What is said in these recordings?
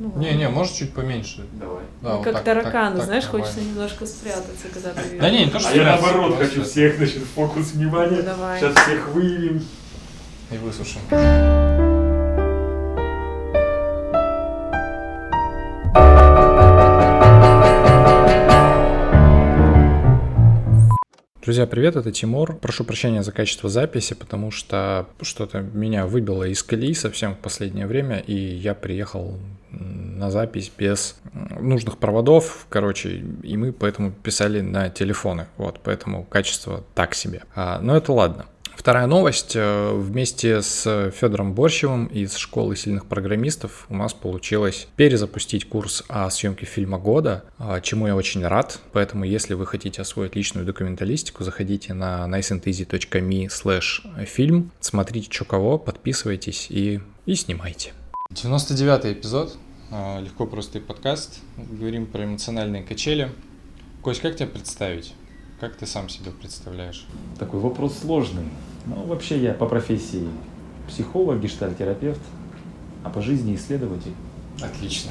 Ну, Не, не, может чуть поменьше. Давай. Да, Ну, вот как так, тараканы, так, знаешь, так, хочется нормально. немножко спрятаться, когда ты Да не, не то, что А я наоборот хочу всех, значит, фокус внимания. Ну, давай. Сейчас всех выявим. И высушим. Друзья, привет, это Тимур. Прошу прощения за качество записи, потому что что-то меня выбило из колеи совсем в последнее время, и я приехал на запись без нужных проводов, короче, и мы поэтому писали на телефоны, вот, поэтому качество так себе. А, но это ладно. Вторая новость. э, Вместе с Федором Борщевым из школы сильных программистов у нас получилось перезапустить курс о съемке фильма года, а, чему я очень рад. Поэтому, если вы хотите освоить личную документалистику, заходите на niceandeasy.me slash фильм, смотрите, что кого, подписывайтесь и, и снимайте. 99 эпизод. А, Легко простой подкаст. Говорим про эмоциональные качели. Кость, как тебя представить? Как ты сам себя представляешь? Такой вопрос сложный. Ну, вообще я по профессии психолог, гештальтерапевт, а по жизни исследователь. Отлично.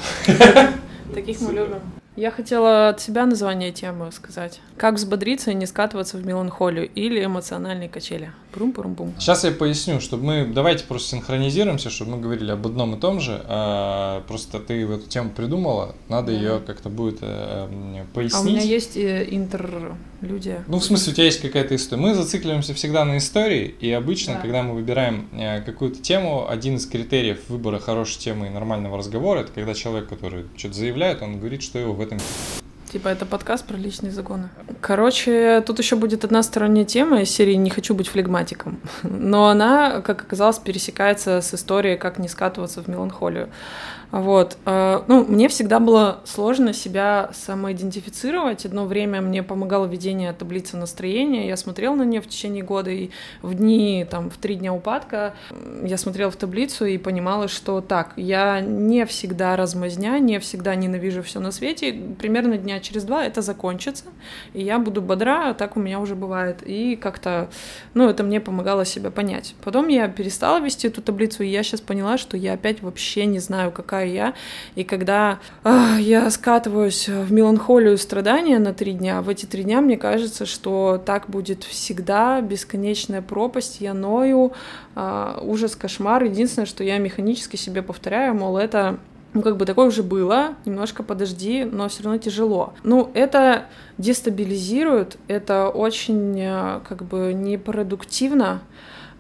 Таких мы любим. Я хотела от себя название темы сказать. Как взбодриться и не скатываться в меланхолию или эмоциональные качели. Брум-брум-бум. Сейчас я поясню, чтобы мы давайте просто синхронизируемся, чтобы мы говорили об одном и том же. А, просто ты эту тему придумала, надо Да. ее как-то будет э, м, пояснить. А у меня есть э, интерлюдия. Ну, в смысле, у тебя есть какая-то история. Мы зацикливаемся всегда на истории, и обычно, Да. когда мы выбираем э, какую-то тему, один из критериев выбора хорошей темы и нормального разговора, это когда человек, который что-то заявляет, он говорит, что его в этом... Типа это подкаст про личные законы. Короче, тут еще будет одна сторонняя тема из серии «Не хочу быть флегматиком». Но она, как оказалось, пересекается с историей «Как не скатываться в меланхолию». Вот. э, Ну, мне всегда было сложно себя самоидентифицировать. Одно время мне помогало ведение таблицы настроения. Я смотрела на нее в течение года, и в дни, там, в три дня упадка я смотрела в таблицу и понимала, что так, я не всегда размазня, не всегда ненавижу все на свете. Примерно дня через два это закончится, и я буду бодра, а так у меня уже бывает. И как-то, ну, это мне помогало себя понять. Потом я перестала вести эту таблицу, и я сейчас поняла, что я опять вообще не знаю, какая я. И когда а, я скатываюсь в меланхолию страдания на три дня, в эти три дня мне кажется, что так будет всегда, бесконечная пропасть, я ною, а, ужас, кошмар. Единственное, что я механически себе повторяю, мол, это ну, как бы такое уже было, немножко подожди, но все равно тяжело. Ну, это дестабилизирует, это очень, э, как бы, непродуктивно,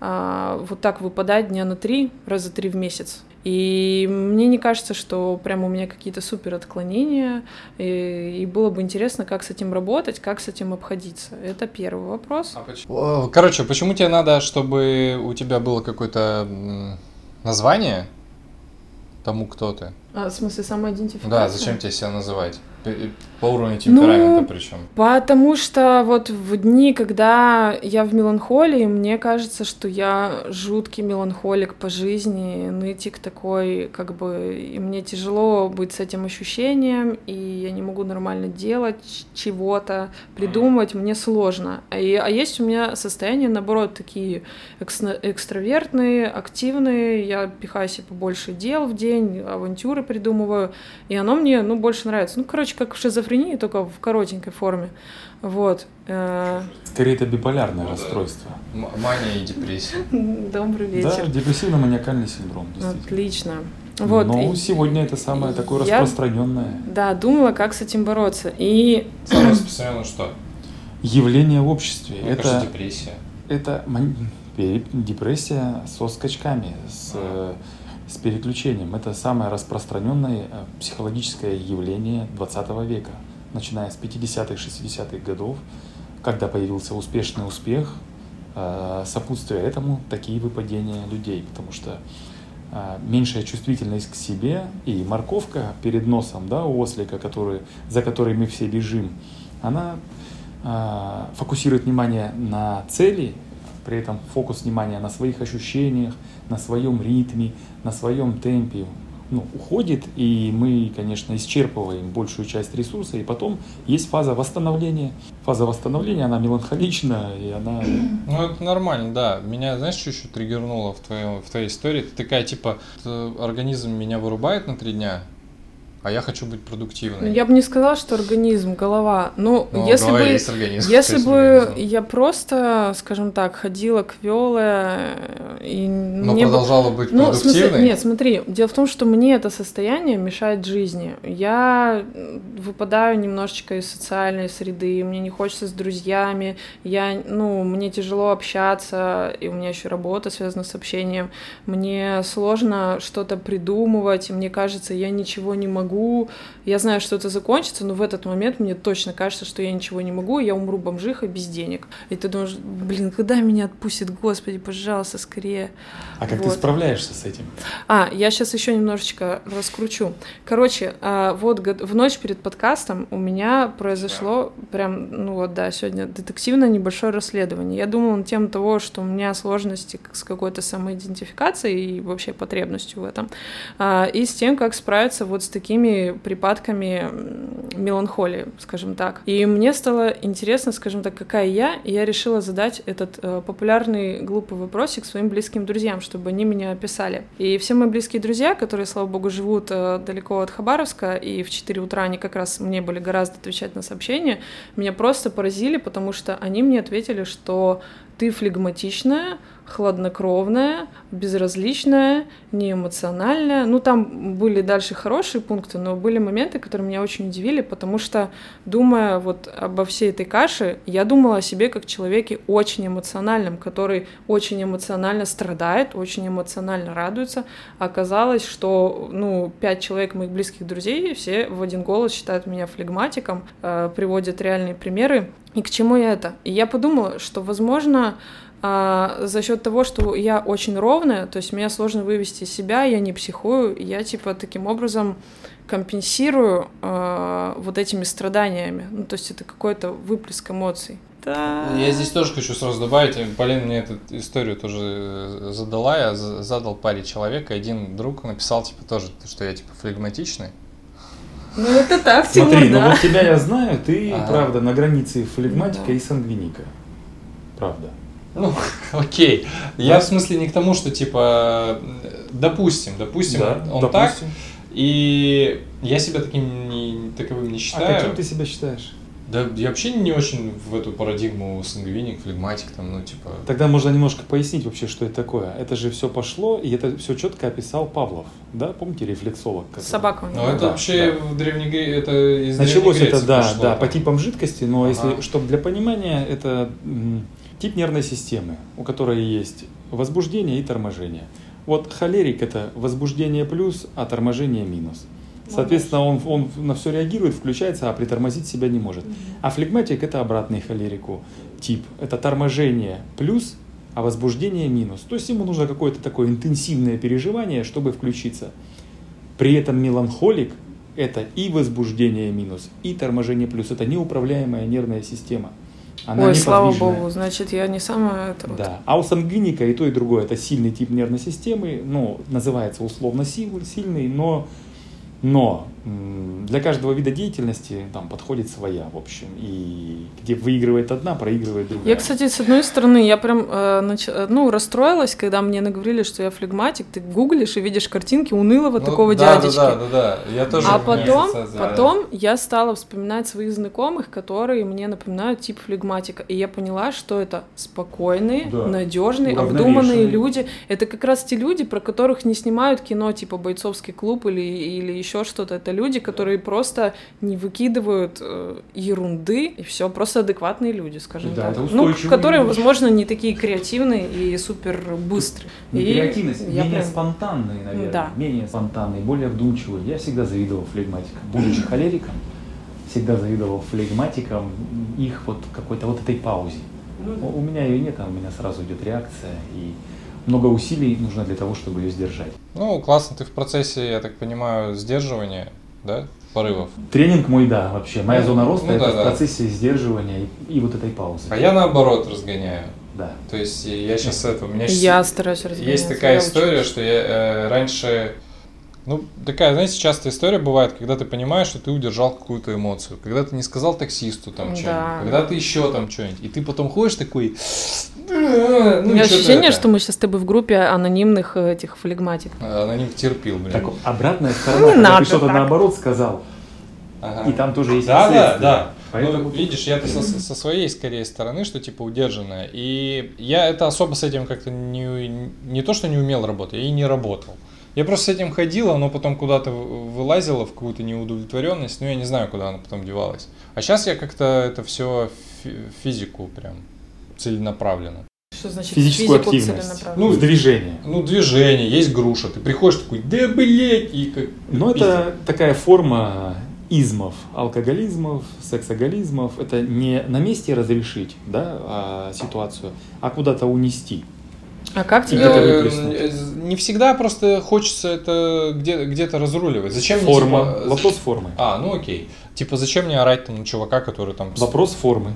а, вот так выпадать дня на три, раза три в месяц. И мне не кажется, что прям у меня какие-то супер отклонения, и, и было бы интересно, как с этим работать, как с этим обходиться. Это первый вопрос. О, Короче, почему тебе надо, чтобы у тебя было какое-то название тому, кто ты? А, в смысле, самоидентификация? Да, зачем тебе себя называть? По уровню темперамента Ну, причем. Потому что вот в дни, когда я в меланхолии, мне кажется, что я жуткий меланхолик по жизни, нытик такой, как бы, и мне тяжело быть с этим ощущением, и я не могу нормально делать чего-то, придумать, мне сложно. А, и- а есть у меня состояния, наоборот, такие экс- экстравертные, активные, я пихаю себе побольше дел в день, авантюры придумываю, и оно мне, ну, больше нравится. Ну, короче, как в шизофрении, только в коротенькой форме. Вот. Э, Скорее, это биполярное расстройство. М- Мания и депрессия. Добрый Да, вечер. депрессивно-маниакальный синдром. Отлично. Вот. Но и- сегодня это самое такое я- распространенное Да, думала, как с этим бороться. И Самое распространенное что? явление в обществе. Мне кажется, это депрессия. это депрессия со скачками, с, э, с переключением. Это самое распространенное э, психологическое явление 20 века, начиная с 50-х, 60-х годов, когда появился успешный успех, э, сопутствуя этому такие выпадения людей, потому что э, меньшая чувствительность к себе и морковка перед носом да, у ослика, который, за которой мы все бежим, она фокусирует внимание на цели, при этом фокус внимания на своих ощущениях, на своем ритме, на своем темпе ну, уходит, и мы, конечно, исчерпываем большую часть ресурса, и потом есть фаза восстановления. Фаза восстановления, она меланхолична, и она... Ну, это нормально, да. Меня, знаешь, что еще триггернуло в, твоем, в твоей истории? Ты такая, типа, «Т- организм меня вырубает на три дня, а я хочу быть продуктивной. Я бы не сказала, что организм, голова. Ну, Ну, если голова бы, есть организм, если есть бы организм. я просто, скажем так, ходила квелая и Но мне бы- продолжала быть Ну, в смысле, продуктивной. нет, смотри, дело в том, что мне это состояние мешает жизни. Я выпадаю немножечко из социальной среды, мне не хочется с друзьями, я, ну, мне тяжело общаться, и у меня еще работа связана с общением. Мне сложно что-то придумывать, и мне кажется, я ничего не могу. Я знаю, что это закончится, но в этот момент мне точно кажется, что я ничего не могу, я умру бомжиха без денег. И ты думаешь, блин, когда меня отпустит, господи, пожалуйста, скорее. А как ты Вот. справляешься с этим? А, я сейчас еще немножечко раскручу. Короче, а, вот в ночь перед подкастом у меня произошло прям, ну вот да, сегодня детективное небольшое расследование. Я думала на тему того, что у меня сложности с какой-то самоидентификацией и вообще потребностью в этом. А, И с тем, как справиться вот с такими припадками м, меланхолии, скажем так. И мне стало интересно, скажем так, какая я, и я решила задать этот э, популярный глупый вопросик своим близким друзьям, чтобы они меня описали. И все мои близкие друзья, которые, слава богу, живут э, далеко от Хабаровска, и в 4 утра они как раз мне были гораздо отвечать на сообщения, меня просто поразили, потому что они мне ответили, что ты флегматичная, хладнокровная, безразличная, неэмоциональная. Ну, там были дальше хорошие пункты, но были моменты, которые меня очень удивили, потому что, думая вот обо всей этой каше, я думала о себе как человеке очень эмоциональном, который очень эмоционально страдает, очень эмоционально радуется. Оказалось, что, ну, пять человек моих близких друзей все в один голос считают меня флегматиком, э, приводят реальные примеры. И к чему я это? И я подумала, что, возможно, а, за счет того, что я очень ровная, то есть меня сложно вывести из себя, я не психую, я типа таким образом компенсирую а, вот этими страданиями. Ну, то есть это какой-то выплеск эмоций. Да. Я здесь тоже хочу сразу добавить, Полина мне эту историю тоже э, задала, я за- задал паре человек, и один друг написал, типа, тоже, что я, типа, флегматичный. Ну это так, Тимур, Смотри, ну да. вот тебя я знаю, ты, Ага. правда, на границе флегматика Да. и сангвиника. Правда. Ну, окей. Я в смысле не к тому, что, типа, допустим, допустим, Да, он допустим. так, и я себя таким не, таковым не А считаю. каким ты себя считаешь? Да я вообще не очень в эту парадигму сангвиник, флегматик, там, ну, типа... Тогда можно немножко пояснить вообще, что это такое. Это же все пошло, и это все четко описал Павлов. Да, помните, рефлексолог? который- Собака у него. Ну, это Да, вообще да. в Древней Гре- это из Началось Древней это, да, пошло. да, по типам жидкости, но Ага. если, чтобы для понимания, это м, тип нервной системы, у которой есть возбуждение и торможение. Вот холерик это возбуждение плюс, а торможение минус. Соответственно, он, он на все реагирует, включается, а притормозить себя не может. А флегматик это обратный холерику тип. Это торможение плюс, а возбуждение минус. То есть ему нужно какое-то такое интенсивное переживание, чтобы включиться. При этом меланхолик – это и возбуждение минус, и торможение плюс. Это неуправляемая нервная система. Она Ой, слава богу, значит, я не самая это вот. Да. А у сангвиника и то, и другое – это сильный тип нервной системы, ну, называется условно сил- сильный, но, но для каждого вида деятельности там подходит своя, в общем. И где выигрывает одна, проигрывает другая. Я, кстати, с одной стороны, я прям, э, нач- э, ну, расстроилась, когда мне наговорили, что я флегматик. Ты гуглишь и видишь картинки унылого Ну, такого да, дядечки. Да, да, да, да. Я тоже А потом, да. потом я стала вспоминать своих знакомых, которые мне напоминают тип флегматика. И я поняла, что это спокойные, Да. надежные, обдуманные люди. Это как раз те люди, про которых не снимают кино, типа бойцовский клуб или, или еще что-то. Это люди, которые просто не выкидывают э, ерунды, и все, просто адекватные люди, скажем Да, так. это ну, которые, люди. возможно, не такие креативные и супер быстрые. Не И креативность, я менее прям- спонтанные, наверное. Да. Менее спонтанные, более вдумчивые. Я всегда завидовал флегматикам. Будучи холериком, всегда завидовал флегматикам их вот какой-то вот этой паузе. У у меня ее нет, а у меня сразу идет реакция. И много усилий нужно для того, чтобы ее сдержать. Ну, классно, ты в процессе, я так понимаю, сдерживания, да, порывов. Тренинг мой, да, вообще. Моя Ну, зона роста ну это да, в да. процессе сдерживания и, и вот этой паузы. А я наоборот разгоняю. Да. То есть я сейчас это, у меня Я стараюсь разгоняться. Есть такая история, учусь. что я э, раньше Ну, такая, знаете, частая история бывает, когда ты понимаешь, что ты удержал какую-то эмоцию, когда ты не сказал таксисту там Да. что-нибудь, когда ты еще там что-нибудь, и ты потом ходишь такой... У Ну, меня что-то ощущение, это. что мы сейчас с тобой в группе анонимных э, этих флегматиков. А, На них терпил, блин. Так обратная Не сторона, когда надо ты что-то так. наоборот сказал, Ага. и там тоже есть Да, да, да. Поэтому Ну, видишь, я со, со своей скорее стороны, что типа удержанная. И я это особо с этим как-то не, не то, что не умел работать, я и не работал. Я просто с этим ходил, оно потом куда-то в- вылазило в какую-то неудовлетворенность, но я не знаю, куда оно потом девалось. А сейчас я как-то это все физику прям целенаправленно. Что значит физическую активность, ну, движение. Ну, движение, есть груша, ты приходишь такой, да блять, и как... Но это такая форма измов, алкоголизмов, сексоголизмов. Это не на месте разрешить да, а, ситуацию, а куда-то унести. А как тебе... это Э, выплеснуть. э, Не всегда просто хочется это где- где-то разруливать. Зачем мне, Форма. типа, Вопрос формы. А, ну окей. Типа, зачем мне орать там на чувака, который там... Вопрос формы.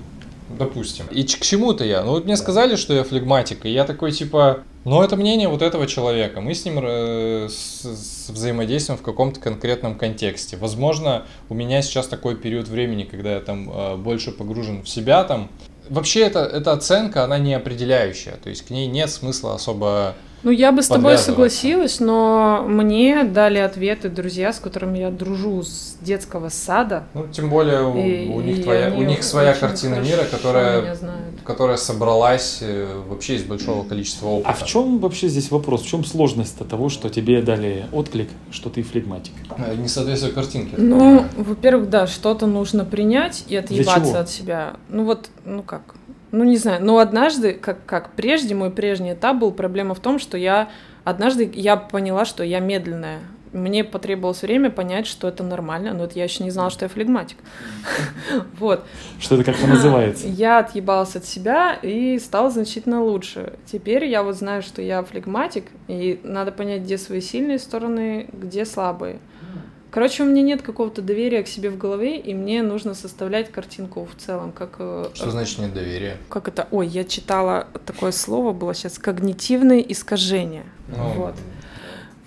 Допустим. И к чему-то я? Ну вот мне сказали, что я флегматик, и я такой типа... Ну это мнение вот этого человека. Мы с ним э, с- с- взаимодействуем в каком-то конкретном контексте. Возможно, у меня сейчас такой период времени, когда я там э, больше погружен в себя там. Вообще это, эта оценка, она не определяющая. То есть к ней нет смысла особо... Ну, я бы с тобой согласилась, но мне дали ответы друзья, с которыми я дружу с детского сада. Ну, тем более у, И- у них, и твоя, у них своя картина мира, которая, которая собралась э, вообще из большого количества опыта. А в чем вообще здесь вопрос? В чем сложность того, что тебе дали отклик, что ты флегматик? Э, Не соответствует картинке. Ну, во-первых, да, что-то нужно принять и отъебаться от себя. Ну вот, ну как? Ну не знаю, но однажды, как, как прежде, мой прежний этап был, проблема в том, что я однажды я поняла, что я медленная. Мне потребовалось время понять, что это нормально, но это я еще не знала, что я флегматик. Вот. Что это как-то называется? Я отъебалась от себя и стала значительно лучше. Теперь я вот знаю, что я флегматик, и надо понять, где свои сильные стороны, где слабые. Короче, у меня нет какого-то доверия к себе в голове, и мне нужно составлять картинку в целом, как... э, Что значит нет доверия? Как это? Ой, я читала такое слово было сейчас, когнитивные искажения. Ну, Вот.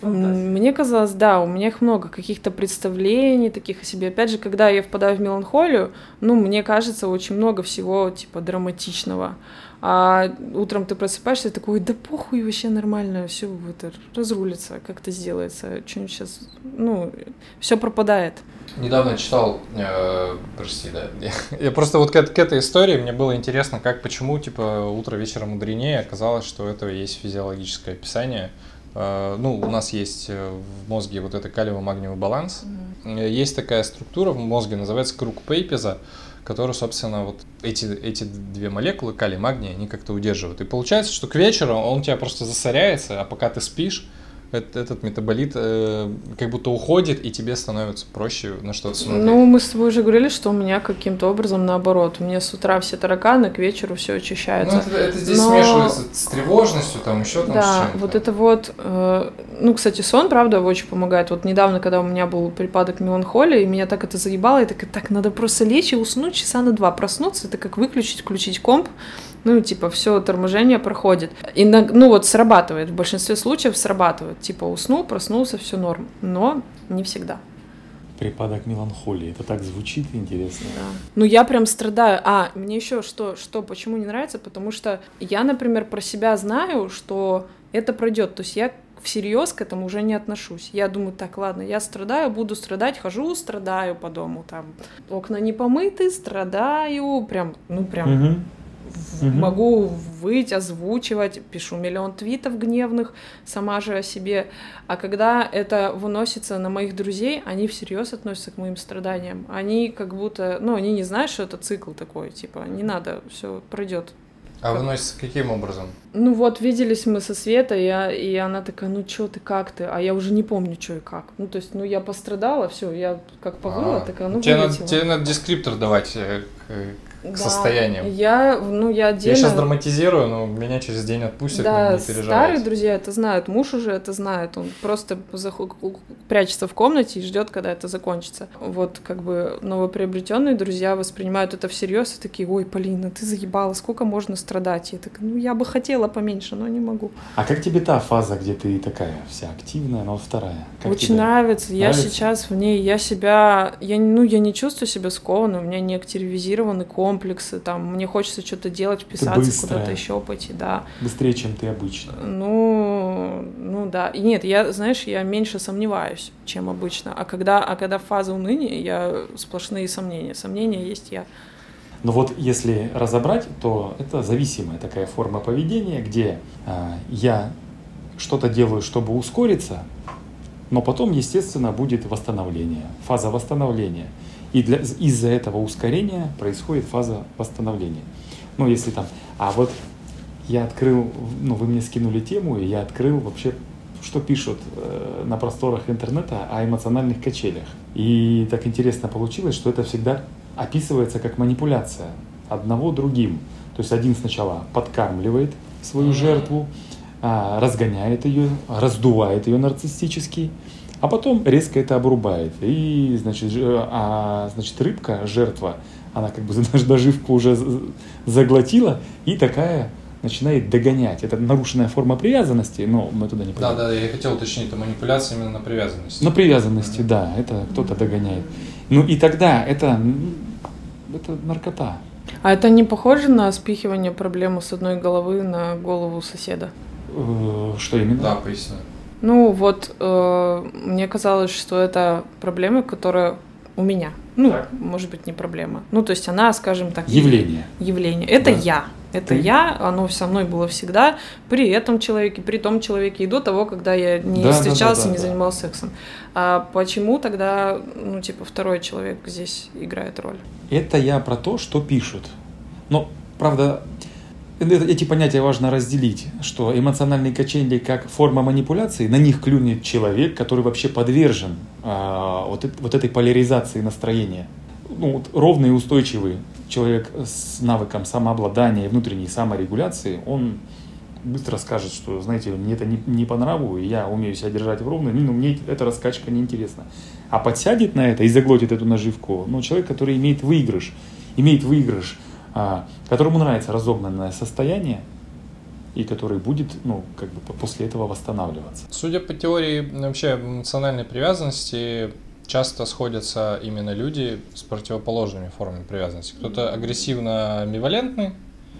М, Мне казалось, да, у меня их много, каких-то представлений таких о себе. Опять же, когда я впадаю в меланхолию, ну, мне кажется, очень много всего, типа, драматичного. А утром ты просыпаешься и такой, «Ой, да похуй, вообще нормально, все это разрулится, как-то сделается, что-нибудь сейчас, ну, все пропадает. Недавно читал, э, прости, да, я, я просто вот к, к этой истории мне было интересно, как, почему, типа, утро вечером мудренее, оказалось, что у этого есть физиологическое описание. Э, ну, у нас есть э, в мозге вот это калиево-магниевый баланс. Э, Есть такая структура в мозге, называется круг Пейпеза, который, собственно, вот эти, эти две молекулы, калий и магний, они как-то удерживают. И получается, что к вечеру он у тебя просто засоряется, а пока ты спишь, этот метаболит э, как будто уходит, и тебе становится проще на что-то смотреть. Ну, мы с тобой уже говорили, что у меня каким-то образом наоборот. У меня с утра все тараканы, к вечеру все Ну, очищается. это, это здесь Но- смешивается с тревожностью, там еще там Да, вот это вот, э, ну, кстати, сон, правда, очень помогает. Вот недавно, когда у меня был припадок меланхолии, и меня так это заебало, я такая, так, надо просто лечь и уснуть часа на два, проснуться, это как выключить, включить комп, ну, типа, все торможение проходит. И, ну, вот срабатывает, в большинстве случаев срабатывает. Типа, уснул, проснулся, все норм. Но не всегда. Припадок меланхолии. Это так звучит интересно. Да. Ну, я прям страдаю. А, мне еще что, что, почему не нравится? Потому что я, например, про себя знаю, что это пройдет. То есть я всерьез к этому уже не отношусь. Я думаю, так, ладно, я страдаю, буду страдать, хожу, страдаю по дому, там, окна не помыты, страдаю, прям, ну, прям Мгм. Мгм. могу выть, озвучивать, пишу миллион твитов гневных, сама же о себе. А когда это выносится на моих друзей, они всерьез относятся к моим страданиям. Они как будто, ну, они не знают, что это цикл такой, типа, не надо, все пройдет. А выносится каким образом? Ну вот, виделись мы со Светой, и, я- и она такая, ну чё ты, как ты? А я уже не помню, что и как. Ну, то есть, ну, я пострадала, все, я как повыла, А, такая, ну, тебе, надо, вылетела. тебе надо дескриптор давать э, к, к Да. состояниям. Я, ну, я отдельно... Я сейчас драматизирую, но меня через день отпустят, Да, не старые переживайте. друзья это знают, муж уже это знает, он просто заху- прячется в комнате и ждет, когда это закончится. Вот как бы новоприобретенные друзья воспринимают это всерьез и такие, ой, Полина, ты заебала, сколько можно страдать? Я такая, ну я бы хотела поменьше, но не могу. А как тебе та фаза, где ты такая вся активная, но вторая? Как Очень тебе? нравится. Я Нравится? сейчас в ней, я себя, я, ну, я не чувствую себя скованной, у меня не активизированы комплексы, там, мне хочется что-то делать, вписаться, куда-то еще пойти, да. Быстрее, чем ты обычно. Ну, ну да. И нет, я, знаешь, я меньше сомневаюсь, чем обычно. А когда, а когда фаза уныния, я сплошные сомнения. Сомнения есть я. Но вот если разобрать, то это зависимая такая форма поведения, где а, я что-то делаю, чтобы ускориться, но потом, естественно, будет восстановление, фаза восстановления. И для, из-за этого ускорения происходит фаза восстановления. Ну, если там... А вот я открыл, ну, вы мне скинули тему, и я открыл вообще, что пишут э, на просторах интернета о эмоциональных качелях. И так интересно получилось, что это всегда описывается как манипуляция одного другим. То есть один сначала подкармливает свою жертву, а, разгоняет ее, раздувает ее нарциссически, а потом резко это обрубает. И, значит, ж- а, значит рыбка, жертва, она как бы наживку уже з- заглотила и такая начинает догонять. Это нарушенная форма привязанности, но мы туда не Да, пойдем. да, я хотел уточнить, это манипуляция именно на привязанности. На привязанности, да, это кто-то догоняет. Ну и тогда это, это наркота. А это не похоже на спихивание проблемы с одной головы на голову соседа? Э, Что именно? Да, поясню. Ну вот, э, мне казалось, что это проблема, которая у меня. Ну, Так. может быть, не проблема. Ну, то есть она, скажем так, Явление. явление. Это Да. я. Это Ты? я, оно со мной было всегда, при этом человеке, при том человеке, и до того, когда я не Да, да, встречался, да, да, не да. занимался сексом. А почему тогда, ну, типа, второй человек здесь играет роль? Это я про то, что пишут. Но, правда, эти понятия важно разделить, что эмоциональные качели как форма манипуляции, на них клюнет человек, который вообще подвержен а, вот, вот этой поляризации настроения. Ну, вот ровный и устойчивый человек с навыком самообладания и внутренней саморегуляции, он быстро скажет, что, знаете, мне это не, не по нраву, и я умею себя держать в ровной, ну, мне эта раскачка неинтересна. А подсядет на это и заглотит эту наживку, ну, человек, который имеет выигрыш, имеет выигрыш, которому нравится разогнанное состояние, и который будет, ну, как бы по- после этого восстанавливаться. Судя по теории вообще эмоциональной привязанности, часто сходятся именно люди с противоположными формами привязанности. Кто-то агрессивно-амбивалентный,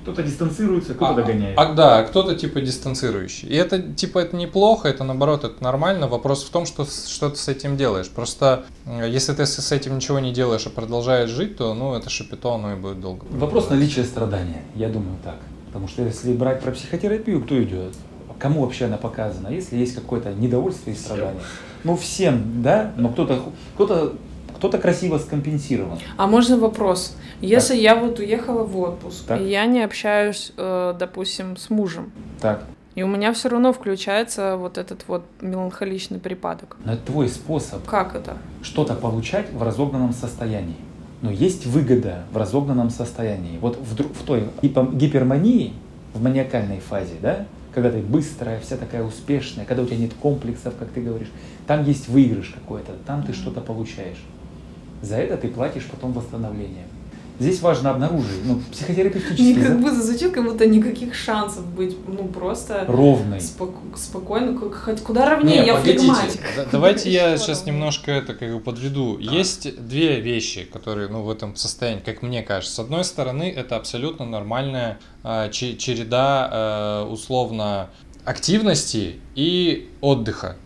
Кто-то дистанцируется, а, а, да, кто-то типа дистанцирующий. И это типа это неплохо, это наоборот, это нормально. Вопрос в том, что, что ты с этим делаешь. Просто если ты с этим ничего не делаешь, а продолжаешь жить, то ну это шапито, оно и будет долго. Вопрос наличия страдания, я думаю так. Потому что если брать про психотерапию, кто идет? Кому вообще она показана? Если есть какое-то недовольство и страдание. Ну, всем, да? Но кто-то кто-то кто-то красиво скомпенсирован. А можно вопрос? Если я вот уехала в отпуск, Так. и я не общаюсь, э, допустим, с мужем, Так. и у меня все равно включается вот этот вот меланхоличный припадок. Но это твой способ Как это? что-то получать в разогнанном состоянии. Но есть выгода в разогнанном состоянии. Вот в, в той гипермании, в маниакальной фазе, да, когда ты быстрая, вся такая успешная, когда у тебя нет комплексов, как ты говоришь, там есть выигрыш какой-то, там ты что-то получаешь. За это ты платишь потом восстановление. Здесь важно обнаружить, ну, психотерапевтический Как за- будто звучит, как будто никаких шансов быть, ну, просто ровный. споко- спокойно, как- хоть куда ровнее, я погодите. флегматик. Да- Давайте я сейчас немножко это как бы подведу. Есть две вещи, которые, ну, в этом состоянии, как мне кажется. С одной стороны, это абсолютно нормальная че- череда а, условно активности и отдыха.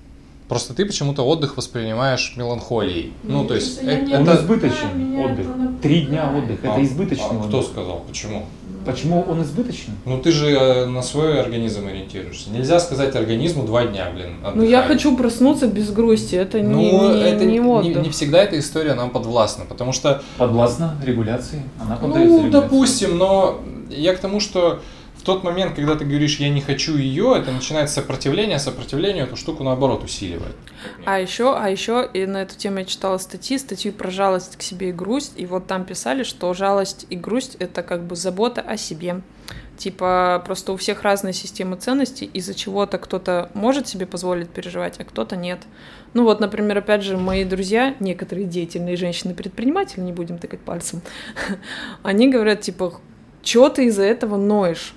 Просто ты почему-то отдых воспринимаешь меланхолией. Ну, то есть, я э- не Он это... избыточен, отдых. это. Три дня отдыха, А- это избыточный а кто отдых. сказал? Почему? Почему он избыточный? Ну, ты же э, на свой организм ориентируешься. Нельзя сказать организму два дня, блин, Ну, я отдыхай. хочу проснуться без грусти, это Ну, не, не, это не не, отдых. не всегда эта история нам подвластна, потому что Подвластна регуляции. Она поддается Ну, регуляции. допустим, но я к тому, что в тот момент, когда ты говоришь «я не хочу ее», это начинает сопротивление, а сопротивление эту штуку наоборот усиливает. А еще, а еще и на эту тему я читала статьи, статью про жалость к себе и грусть, и вот там писали, что жалость и грусть это как бы забота о себе. Типа просто у всех разная система ценностей, из-за чего-то кто-то может себе позволить переживать, а кто-то нет. Ну вот, например, опять же, мои друзья, некоторые деятельные женщины-предприниматели, не будем тыкать пальцем, они говорят, типа, что ты из-за этого ноешь?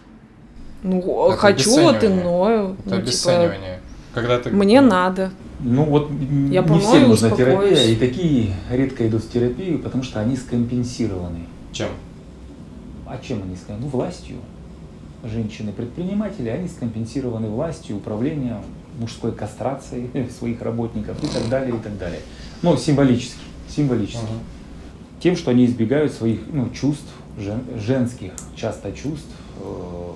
Ну, Это хочу, вот и обесценивание. ною. Это Ну, типа, обесценивание. Когда ты... мне надо. Ну вот Я не всем нужна успокоюсь. терапия, и такие редко идут в терапию, потому что они скомпенсированы. Чем? А чем они скомпенсированы? Ну, властью. Женщины-предприниматели, они скомпенсированы властью, управлением, мужской кастрацией своих работников и так далее, и так далее. Ну, символически, символически. Мгм. Тем, что они избегают своих ну, чувств, жен- женских часто чувств, э,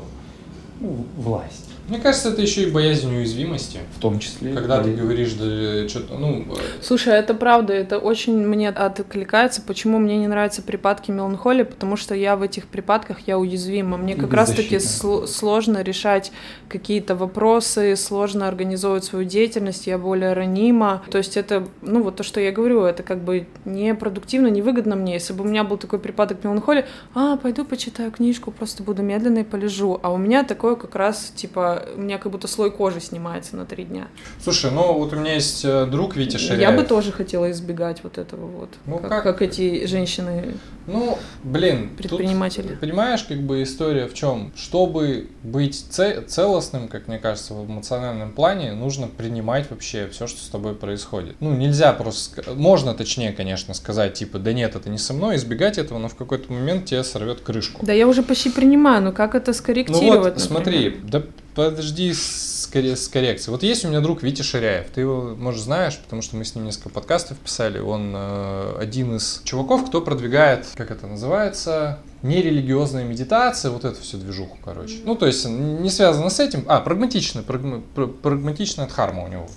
ну, власть Мне кажется, это еще и боязнь уязвимости. в том числе. Когда ты Да, говоришь, да, что-то, ну, э, Слушай, это правда, это очень мне откликается. Почему мне не нравятся припадки меланхолии? Потому что я в этих припадках я уязвима. Мне как раз-таки сл- сложно решать какие-то вопросы, сложно организовывать свою деятельность, я более ранима. То есть это, ну вот то, что я говорю, это как бы непродуктивно, невыгодно мне. Если бы у меня был такой припадок меланхолии, а, пойду почитаю книжку, просто буду медленно и полежу. А у меня такое как раз, типа, у меня как будто слой кожи снимается на три дня. Слушай, ну вот у меня есть э, друг Витя Ширяев. Я бы тоже хотела избегать вот этого вот. Ну, как, как- как эти женщины. Ну, блин, тут, Предприниматели. понимаешь, как бы история в чем? Чтобы быть це- целостным, как мне кажется, в эмоциональном плане, нужно принимать вообще все, что с тобой происходит. Ну, нельзя просто... Можно, точнее, конечно, сказать, типа, да нет, это не со мной, избегать этого, но в какой-то момент тебе сорвет крышку. Да я уже почти принимаю, но как это Ну скорректировать? вот, смотри, да подожди с, коре- с коррекцией. Вот есть у меня друг Витя Ширяев, ты его, может, знаешь, потому что мы с ним несколько подкастов писали. Он э, один из чуваков, кто продвигает, как это называется, нерелигиозная медитация, вот эту всю движуху, короче. Ну, то есть не связано с этим. А, прагматичная, прагма- пр- прагматичная дхарма у него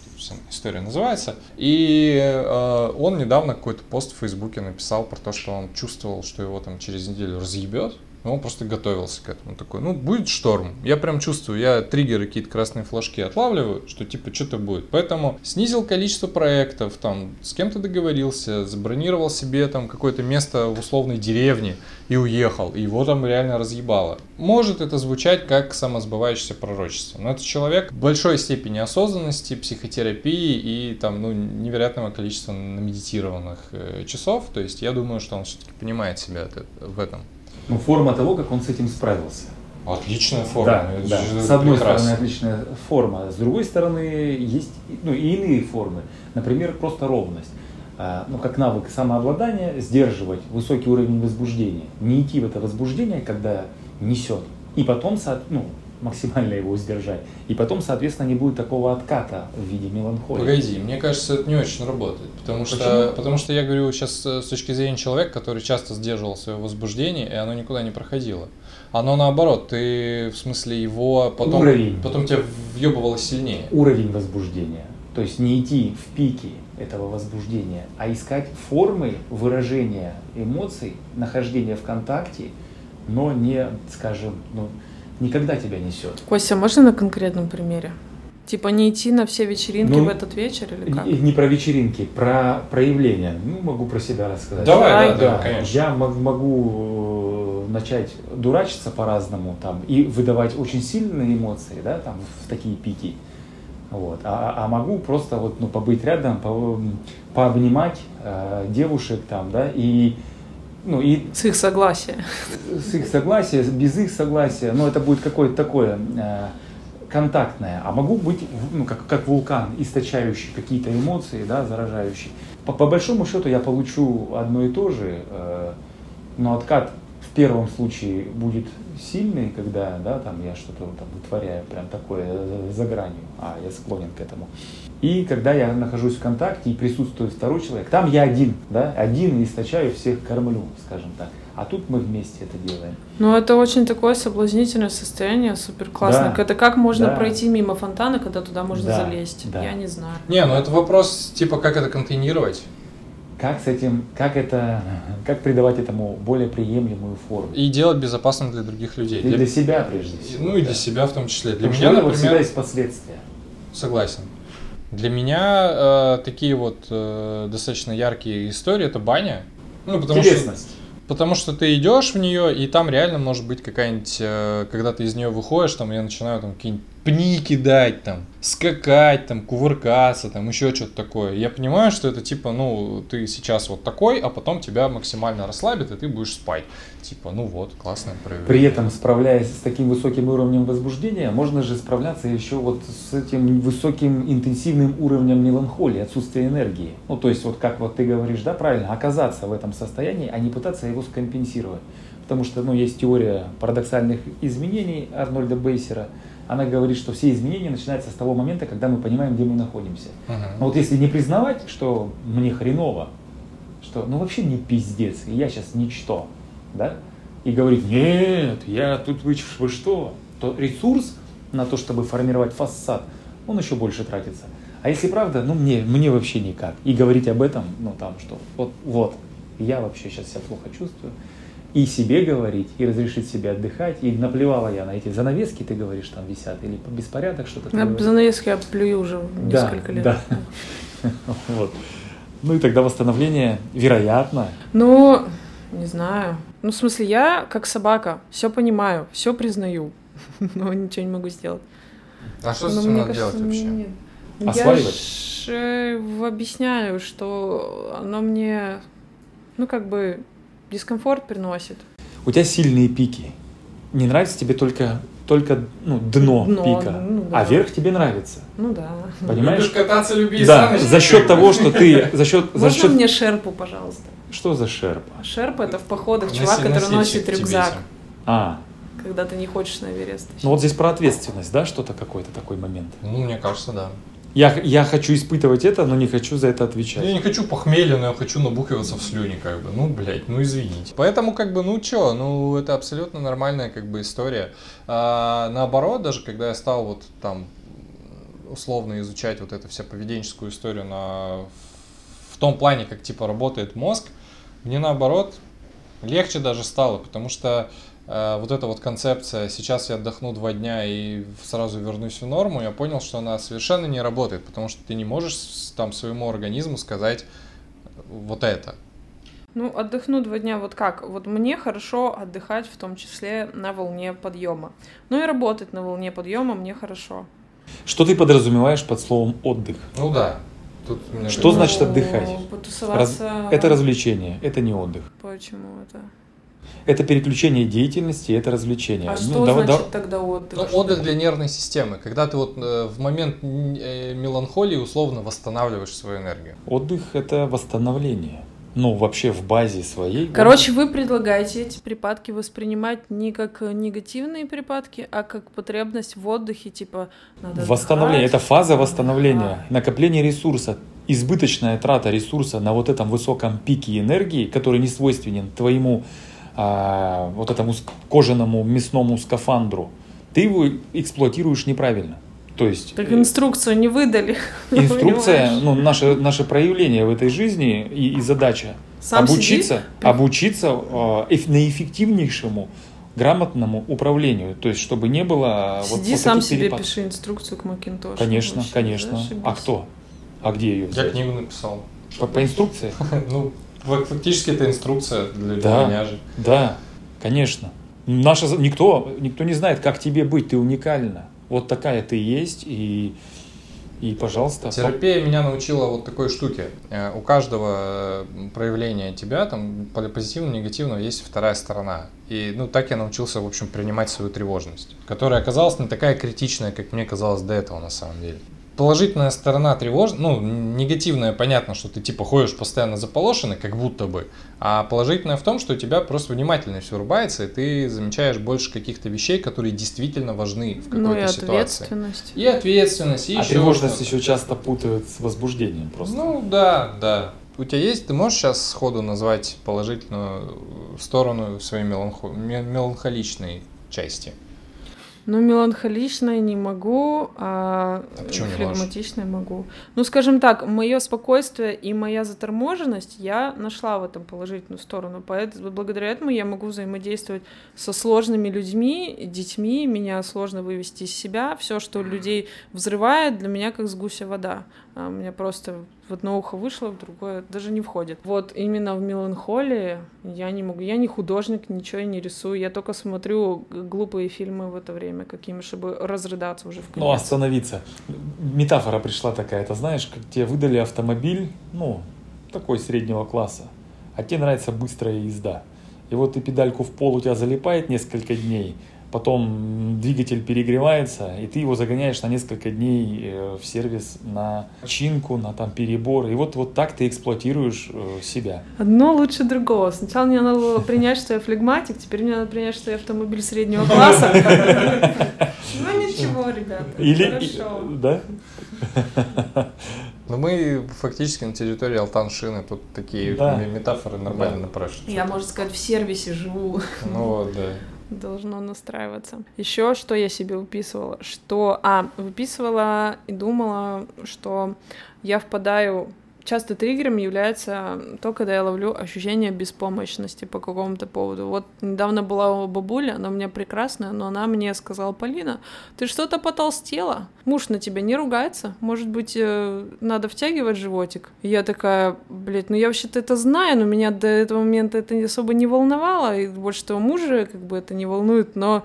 история называется. И э, он недавно какой-то пост в Фейсбуке написал про то, что он чувствовал, что его там через неделю разъебет. И он просто готовился к этому. Такой, ну, будет шторм. Я прям чувствую, я триггеры, какие-то красные флажки отлавливаю, что типа что-то будет. Поэтому снизил количество проектов, там, с кем-то договорился, забронировал себе там какое-то место в условной деревне и уехал. И его там реально разъебало. Может это звучать как самосбывающееся пророчество. Но это человек большой степени осознанности, психотерапии и там, ну, невероятного количества намедитированных э, часов. То есть я думаю, что он все-таки понимает себя в этом. Ну, форма того, как он с этим справился. Отличная форма. Да, да. С одной прекрасно. стороны, отличная форма, с другой стороны, есть ну, и иные формы. Например, просто ровность. А, Ну, как навык самообладания, сдерживать высокий уровень возбуждения. Не идти в это возбуждение, когда несет. И потом, ну, максимально его сдержать. И потом, соответственно, не будет такого отката в виде меланхолии. Погоди, мне кажется, это не очень работает. Потому что, потому что я говорю сейчас с точки зрения человека, который часто сдерживал свое возбуждение, и оно никуда не проходило. Оно наоборот, ты в смысле его потом, Уровень. потом тебя въебывало сильнее. уровень возбуждения. То есть не идти в пике этого возбуждения, а искать формы выражения эмоций, нахождения в контакте, но не, скажем, ну, никогда тебя несет. Костя, можно на конкретном примере? Типа не идти на все вечеринки Ну, в этот вечер или как? Не, не про вечеринки, про проявление. Ну, могу про себя рассказать. Давай, да, да, конечно. Я мог- могу э, начать дурачиться по-разному там и выдавать очень сильные эмоции, да, там в такие пики. Вот. А, а могу просто вот, ну, побыть рядом, по- пообнимать э, девушек там, да, и ну и С их согласия. с их согласия, без их согласия, но это будет какое-то такое э, контактное. А могу быть, ну, как, как вулкан, источающий какие-то эмоции, да, заражающий. По, по большому счету я получу одно и то же, э, но откат в первом случае будет сильный, когда да, там я что-то там вытворяю прям такое э, за гранью, а я склонен к этому. И когда я нахожусь в контакте и присутствует второй человек, там я один, да, один и источаю, всех кормлю, скажем так. А тут мы вместе это делаем. Ну, это очень такое соблазнительное состояние, супер классно. Да. Это как можно Да. пройти мимо фонтана, когда туда можно Да. залезть? Да. Я не знаю. Не, ну это вопрос, типа, как это контейнировать. Как с этим, как это, как придавать этому более приемлемую форму? И делать безопасным для других людей. И для себя прежде всего. Ну и да. для себя в том числе. Для Потому меня, что этого всегда например, есть последствия. Согласен. Для меня э, такие вот э, достаточно яркие истории это баня. Ну, потому что, Телесность. потому что ты идешь в нее, и там реально может быть какая-нибудь, э, когда ты из нее выходишь, там я начинаю там какие-нибудь пни кидать там, скакать там, кувыркаться там, еще что-то такое. Я понимаю, что это типа, ну, ты сейчас вот такой, а потом тебя максимально расслабит, и ты будешь спать. Типа, ну вот, классное проявление. При этом, справляясь с таким высоким уровнем возбуждения, можно же справляться еще вот с этим высоким интенсивным уровнем меланхолии, отсутствия энергии. Ну, то есть, вот как вот ты говоришь, да, правильно, оказаться в этом состоянии, а не пытаться его скомпенсировать. Потому что, ну, есть теория парадоксальных изменений Арнольда Бейсера – она говорит, что все изменения начинаются с того момента, когда мы понимаем, где мы находимся. Uh-huh. Но вот если не признавать, что мне хреново, что ну вообще не пиздец, я сейчас ничто, да, и говорить, нет, я тут вы, вы что, то ресурс на то, чтобы формировать фасад, он еще больше тратится. А если правда, ну мне, мне вообще никак. И говорить об этом, ну там что, вот, вот, я вообще сейчас себя плохо чувствую, и себе говорить, и разрешить себе отдыхать. И наплевала я на эти занавески, ты говоришь, там висят, или беспорядок что-то. На занавески я плюю уже несколько да, лет. Да. вот. Ну и тогда восстановление вероятно. Ну, не знаю. Ну, в смысле, я как собака, все понимаю, все признаю, но ничего не могу сделать. А что с этим надо делать вообще? Нет. Осваивать? Я же объясняю, что оно мне, ну, как бы дискомфорт приносит. У тебя сильные пики. Не нравится тебе только только ну, дно, дно пика, ну, да. а верх тебе нравится. Ну да. Понимаешь? Любишь кататься, люби Да, за счет того, что ты... За счет, Можно за счет... мне шерпу, пожалуйста? Что за шерпа? Шерпа это в походах чувак, который носит рюкзак. А, когда ты не хочешь на Эверест. Ну вот здесь про ответственность, да, что-то какой-то такой момент? Ну, мне кажется, да. Я, я хочу испытывать это, но не хочу за это отвечать. Я не хочу похмелья, но я хочу набухиваться в слюне, как бы. Ну, блядь, ну извините. Поэтому, как бы, ну чё, ну это абсолютно нормальная, как бы, история. А, наоборот, даже когда я стал вот там условно изучать вот эту вся поведенческую историю на, в том плане, как типа работает мозг, мне наоборот легче даже стало, потому что вот эта вот концепция «сейчас я отдохну два дня и сразу вернусь в норму», я понял, что она совершенно не работает, потому что ты не можешь там своему организму сказать вот это. Ну, отдохну два дня, вот как? Вот мне хорошо отдыхать, в том числе на волне подъема. Ну и работать на волне подъема мне хорошо. Что ты подразумеваешь под словом отдых? Ну да. Тут что значит отдыхать? Ну, потусоваться... Раз... Это развлечение, это не отдых. Почему это? Это переключение деятельности, это развлечение. А ну, что да, значит да, тогда отдых? Ну, отдых для нервной системы, когда ты вот э, в момент э, меланхолии условно восстанавливаешь свою энергию. Отдых это восстановление. Ну, вообще в базе своей. Короче, вы предлагаете эти припадки воспринимать не как негативные припадки, а как потребность в отдыхе, типа надо Восстановление. Это фаза восстановления, а. накопление ресурса, избыточная трата ресурса на вот этом высоком пике энергии, который не свойственен твоему а, вот этому кожаному мясному скафандру, ты его эксплуатируешь неправильно. То есть, так инструкцию не выдали. Инструкция, ну, наше, наше проявление в этой жизни и, и задача Сам обучиться, обучиться э, на эффективнейшему грамотному управлению, то есть чтобы не было Сиди вот, сам себе перепад. пиши инструкцию к Макинтошу. Конечно, вообще, конечно. А кто? А где ее взять? Я книгу написал. По, по инструкции? Ну, Фактически это инструкция для, да, меня же. Да, конечно. Наша, никто, никто не знает, как тебе быть, ты уникальна. Вот такая ты есть, и, и пожалуйста. Терапия меня научила вот такой штуке. Э, у каждого проявления тебя, там, позитивного, негативного, есть вторая сторона. И, ну, так я научился, в общем, принимать свою тревожность, которая оказалась не такая критичная, как мне казалось до этого, на самом деле положительная сторона тревожная, ну, негативная, понятно, что ты типа ходишь постоянно заполошенный, как будто бы, а положительная в том, что у тебя просто внимательно все рубается, и ты замечаешь больше каких-то вещей, которые действительно важны в какой-то ну, и ситуации. Ответственность. И ответственность. И а еще тревожность еще часто путают с возбуждением просто. Ну да, да. У тебя есть, ты можешь сейчас сходу назвать положительную сторону своей меланхо... меланхоличной части? Ну, меланхоличной не могу, а, а флегматичной могу. Ну, скажем так, мое спокойствие и моя заторможенность я нашла в этом положительную сторону. Поэтому благодаря этому я могу взаимодействовать со сложными людьми, детьми. Меня сложно вывести из себя. Все, что людей взрывает, для меня как с гуся вода. А у меня просто в одно ухо вышло, в другое даже не входит. Вот именно в меланхолии я не могу. Я не художник, ничего не рисую. Я только смотрю глупые фильмы в это время, какими, чтобы разрыдаться уже в конец. Ну, остановиться. Метафора пришла такая, это знаешь, как тебе выдали автомобиль, ну, такой среднего класса, а тебе нравится быстрая езда. И вот ты педальку в пол у тебя залипает несколько дней, потом двигатель перегревается, и ты его загоняешь на несколько дней э, в сервис на чинку, на там перебор. И вот, вот так ты эксплуатируешь э, себя. Одно лучше другого. Сначала мне надо было принять, что я флегматик, теперь мне надо принять, что я автомобиль среднего класса. Ну ничего, ребята, хорошо. Да? Ну, мы фактически на территории Алтаншины, тут такие Да. метафоры нормально Да. напрашиваются. Я, можно сказать, в сервисе живу. Ну вот, да. Должно настраиваться. Еще что я себе выписывала? Что, а, выписывала и думала, что я впадаю... Часто триггером является то, когда я ловлю ощущение беспомощности по какому-то поводу. Вот недавно была у бабули, она у меня прекрасная, но она мне сказала, Полина, ты что-то потолстела, муж на тебя не ругается, может быть, э, надо втягивать животик? И я такая, блядь, ну я вообще-то это знаю, но меня до этого момента это особо не волновало, и больше того мужа как бы это не волнует, но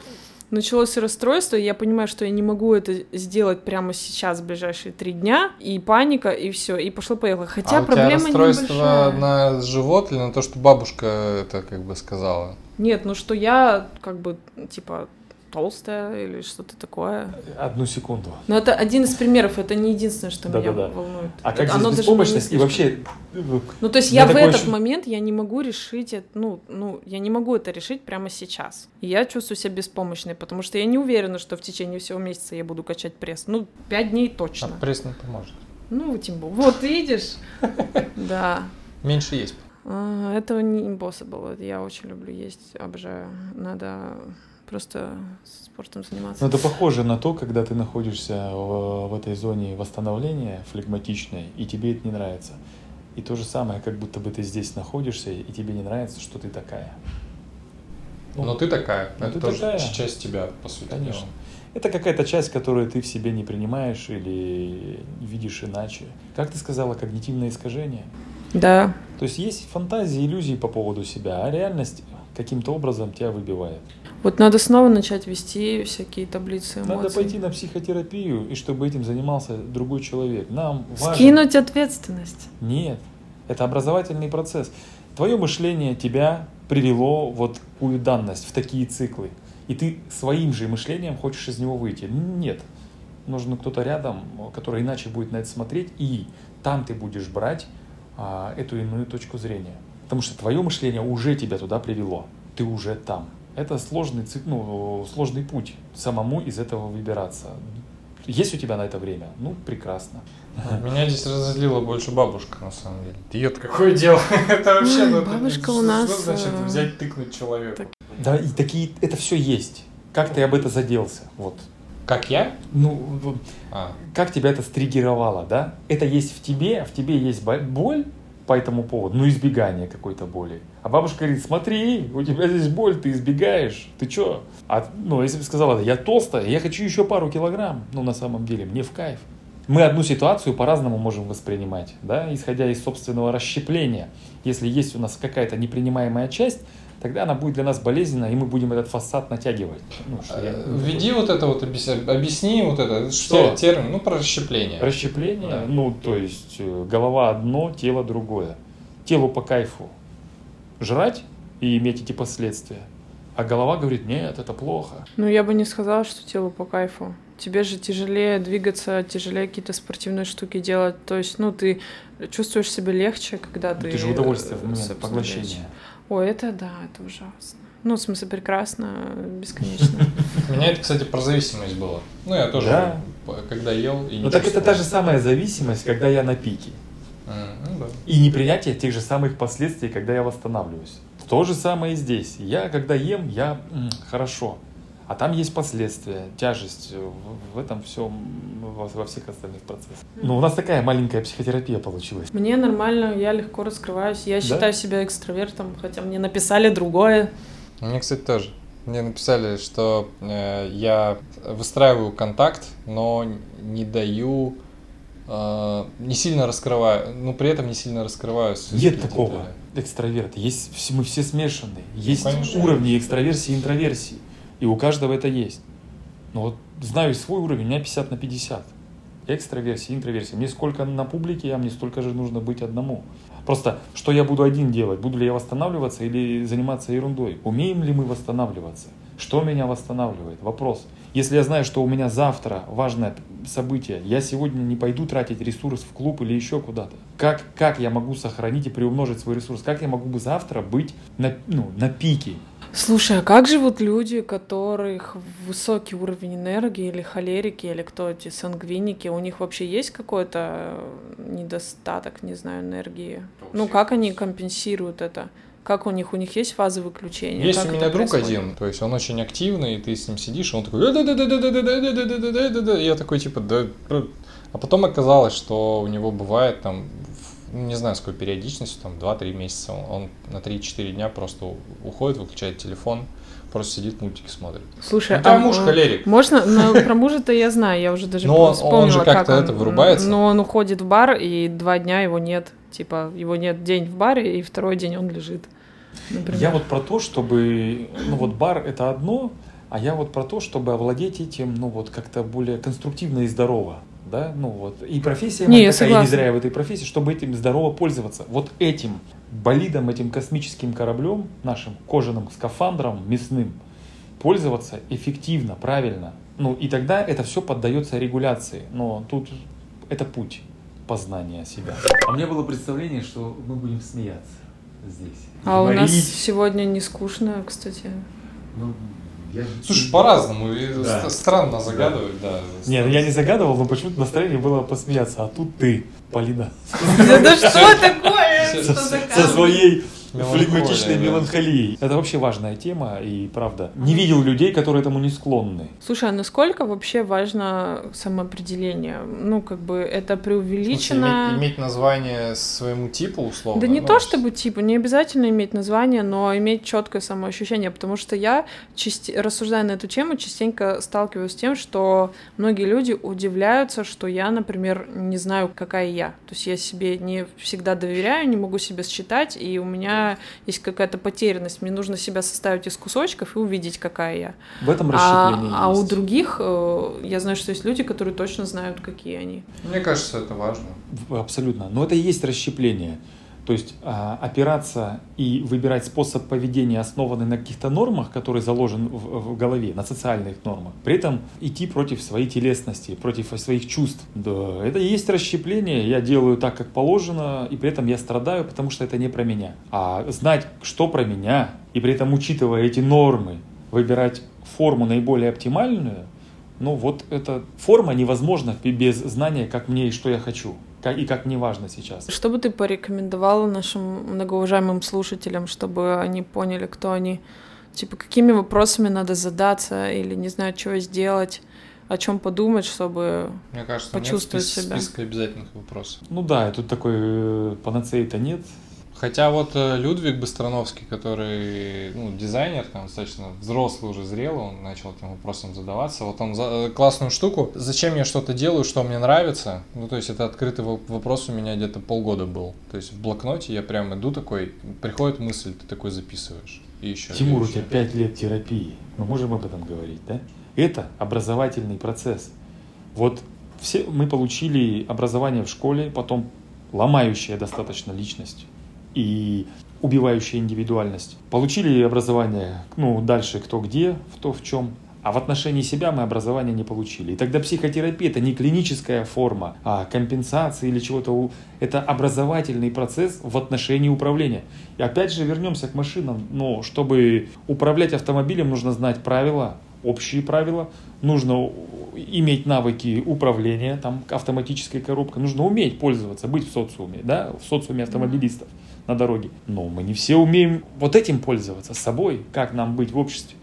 началось расстройство, и я понимаю, что я не могу это сделать прямо сейчас, в ближайшие три дня, и паника, и все, и пошло-поехало. Хотя а у тебя проблема расстройство небольшая. на живот или на то, что бабушка это как бы сказала? Нет, ну что я как бы типа толстая или что-то такое. Одну секунду. Но это один из примеров, это не единственное, что меня Да-да-да. волнует. А как Оно здесь беспомощность? И вообще, э, Ну, то есть я в этот ощу- момент я не могу решить это, ну, ну, я не могу это решить прямо сейчас. И я чувствую себя беспомощной, потому что я не уверена, что в течение всего месяца я буду качать пресс. Ну, пять дней А точно. пресс не поможет. Ну, тем более. Вот, видишь? Да. Меньше есть. А, Этого не impossible. Я очень люблю есть, обожаю. Надо просто спортом заниматься. Ну, это похоже на то, когда ты находишься в, в этой зоне восстановления флегматичной, и тебе это не нравится. И то же самое, как будто бы ты здесь находишься, и тебе не нравится, что ты такая. Ну, Но ты такая. ну это ты тоже такая. часть тебя, по сути. Конечно. дела. Это какая-то часть, которую ты в себе не принимаешь или видишь иначе. Как ты сказала, когнитивное искажение? Да. То есть есть фантазии, иллюзии по поводу себя, а реальность каким-то образом тебя выбивает. Вот надо снова начать вести всякие таблицы эмоций. Надо пойти на психотерапию, и чтобы этим занимался другой человек. Нам важно... Скинуть ответственность. Нет, это образовательный процесс. Твое мышление тебя привело вот такую данность, в такие циклы. И ты своим же мышлением хочешь из него выйти. Нет. Нужен кто-то рядом, который иначе будет на это смотреть, и там ты будешь брать а, эту иную точку зрения. Потому что твое мышление уже тебя туда привело. Ты уже там. Это сложный, цик- ну, сложный путь самому из этого выбираться. Есть у тебя на это время? Ну, прекрасно. Меня здесь разозлила больше бабушка, на самом деле. Ее какое дело? Это вообще... Ну, бабушка у что нас, значит э, взять, тыкнуть человеку? так- Да, и такие, это все есть. Как ты об это заделся? Вот. Как я? Ну, А, как тебя это стриггеровало, да? Это есть в тебе, в тебе есть бо- боль по этому поводу, ну, избегание какой-то боли. А бабушка говорит, смотри, у тебя здесь боль, ты избегаешь, ты чё? А, ну, если бы сказала, я толстая, я хочу еще пару килограмм, ну, на самом деле, мне в кайф. Мы одну ситуацию по-разному можем воспринимать, да, исходя из собственного расщепления. Если есть у нас какая-то непринимаемая часть, тогда она будет для нас болезненна, и мы будем этот фасад натягивать. Ну, я- э, Введи вот это вот, объяс- объясни вот это, что термин, ну, про расщепление. Расщепление, Да. ну, то есть э, голова одно, тело другое. Телу по кайфу жрать и иметь эти последствия. А голова говорит, нет, это плохо. Ну, я бы не сказала, что телу по кайфу. Тебе же тяжелее двигаться, тяжелее какие-то спортивные штуки делать. То есть, ну, ты чувствуешь себя легче, когда ты... Ты же удовольствие в э, момент поглощения. Ой, это да, это ужасно. Ну, в смысле, прекрасно, бесконечно. У меня это, кстати, про зависимость было. Ну, я тоже, Да. когда ел и не Ну так это та же самая зависимость, когда я на пике. М, ну да. И непринятие тех же самых последствий, когда я восстанавливаюсь. То же самое и здесь. Я, когда ем, я м, хорошо. А там есть последствия, тяжесть в, в этом всем, во, во всех остальных процессах. Ну, у нас такая маленькая психотерапия получилась. Мне нормально, я легко раскрываюсь. Я считаю себя экстравертом, хотя мне написали другое. Мне, кстати, тоже. Мне написали, что э, я выстраиваю контакт, но не даю э, не сильно раскрываю, но при этом не сильно раскрываю. Нет такого экстраверта. Есть, мы все смешанные. Есть Конечно. уровни экстраверсии и интроверсии. И у каждого это есть. Но вот знаю свой уровень, у меня 50 на 50. Экстраверсия, интроверсия. Мне сколько на публике, а мне столько же нужно быть одному. Просто, что я буду один делать? Буду ли я восстанавливаться или заниматься ерундой? Умеем ли мы восстанавливаться? Что меня восстанавливает? Вопрос. Если я знаю, что у меня завтра важное событие, я сегодня не пойду тратить ресурс в клуб или еще куда-то. Как, как я могу сохранить и приумножить свой ресурс? Как я могу бы завтра быть на, ну, на пике? Слушай, а как живут люди, которых высокий уровень энергии или холерики, или кто эти сангвиники, у них вообще есть какой-то э, недостаток, не знаю, энергии? Ну, как они компенсируют это? Как у них? У них есть фазы выключения? Есть как у меня друг происходит? один, то есть он очень активный, и ты с ним сидишь, и он такой... Я такой, типа, да... А потом оказалось, что у него бывает там не знаю, с какой периодичностью, там 2-3 месяца, он на 3-4 дня просто уходит, выключает телефон, просто сидит, мультики смотрит. Слушай, ну, там а муж холерик. Можно, но про мужа-то я знаю, я уже даже но вспомнила, он же как-то как он, это вырубается. Но он уходит в бар, и два дня его нет. Типа, его нет день в баре, и второй день он лежит. Например. Я вот про то, чтобы, ну вот бар это одно, а я вот про то, чтобы овладеть этим, ну вот как-то более конструктивно и здорово. Да, ну вот. И профессия не, такая, я не зря в этой профессии, чтобы этим здорово пользоваться. Вот этим болидом, этим космическим кораблем, нашим кожаным скафандром мясным, пользоваться эффективно, правильно. Ну и тогда это все поддается регуляции. Но тут это путь познания себя. А у меня было представление, что мы будем смеяться здесь. А у нас сегодня не скучно, кстати. Ну, я... Слушай, по-разному. Да. Странно загадывать, да. да. Нет, я не загадывал, но почему-то настроение было посмеяться. А тут ты, Полина. Да что такое? Со своей флегматичной меланхолией. Это вообще важная тема, и правда. Не видел людей, которые этому не склонны. Слушай, а насколько вообще важно самоопределение? Ну, как бы это преувеличено... Смысле, иметь, иметь название своему типу, условно? Да не ну, то чтобы типу, не обязательно иметь название, но иметь четкое самоощущение, потому что я, части... рассуждая на эту тему, частенько сталкиваюсь с тем, что многие люди удивляются, что я, например, не знаю, какая я. То есть я себе не всегда доверяю, не могу себя считать, и у меня есть какая-то потерянность, мне нужно себя составить из кусочков и увидеть, какая я. В этом расщепление а, а у других, э, я знаю, что есть люди, которые точно знают, какие они. Мне кажется, это важно. Абсолютно. Но это и есть расщепление. То есть а, опираться и выбирать способ поведения, основанный на каких-то нормах, который заложен в, в голове, на социальных нормах. При этом идти против своей телесности, против своих чувств. Да, это и есть расщепление. Я делаю так, как положено, и при этом я страдаю, потому что это не про меня. А знать, что про меня, и при этом учитывая эти нормы, выбирать форму наиболее оптимальную, ну вот эта форма невозможна без знания, как мне и что я хочу и как мне важно сейчас. Что бы ты порекомендовала нашим многоуважаемым слушателям, чтобы они поняли, кто они? Типа, какими вопросами надо задаться или не знаю, чего сделать? о чем подумать, чтобы Мне кажется, почувствовать нет себя. списка обязательных вопросов. Ну да, тут такой э, панацеи-то нет. Хотя вот э, Людвиг Быстроновский, который ну, дизайнер, там достаточно взрослый уже зрелый, он начал этим вопросом задаваться. Вот он за э, классную штуку. Зачем я что-то делаю, что мне нравится? Ну, то есть это открытый вопрос у меня где-то полгода был. То есть в блокноте я прям иду такой, приходит мысль, ты такой записываешь. И еще. Тимур, и еще. у тебя пять лет терапии. Мы можем об этом говорить, да? Это образовательный процесс. Вот все мы получили образование в школе, потом ломающая достаточно личность и убивающая индивидуальность. Получили образование, ну, дальше кто где, в то в чем, а в отношении себя мы образование не получили. И тогда психотерапия это не клиническая форма, а компенсации или чего-то. Это образовательный процесс в отношении управления. И опять же вернемся к машинам. Но чтобы управлять автомобилем, нужно знать правила, общие правила, нужно иметь навыки управления, там автоматической коробкой, нужно уметь пользоваться, быть в социуме, да, в социуме автомобилистов на дороге. Но мы не все умеем вот этим пользоваться, собой, как нам быть в обществе.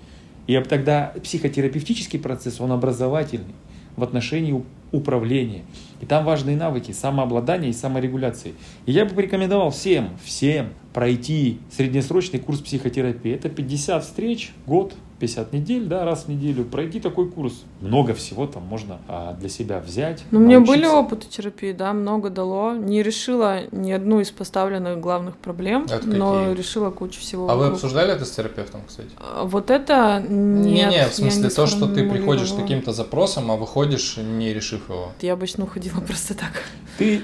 И тогда психотерапевтический процесс, он образовательный в отношении управления. И там важные навыки самообладания и саморегуляции. И я бы порекомендовал всем, всем пройти среднесрочный курс психотерапии. Это 50 встреч, год, 50 недель, да, раз в неделю, пройти такой курс. Много всего там можно а, для себя взять. Ну, у меня были опыты терапии, да, много дало. Не решила ни одну из поставленных главных проблем, это но какие? решила кучу всего. А вокруг. вы обсуждали это с терапевтом, кстати? А, вот это нет. Не-не, в смысле то, что ты приходишь с каким-то запросом, а выходишь, не решив его. Я обычно уходила просто так. Ты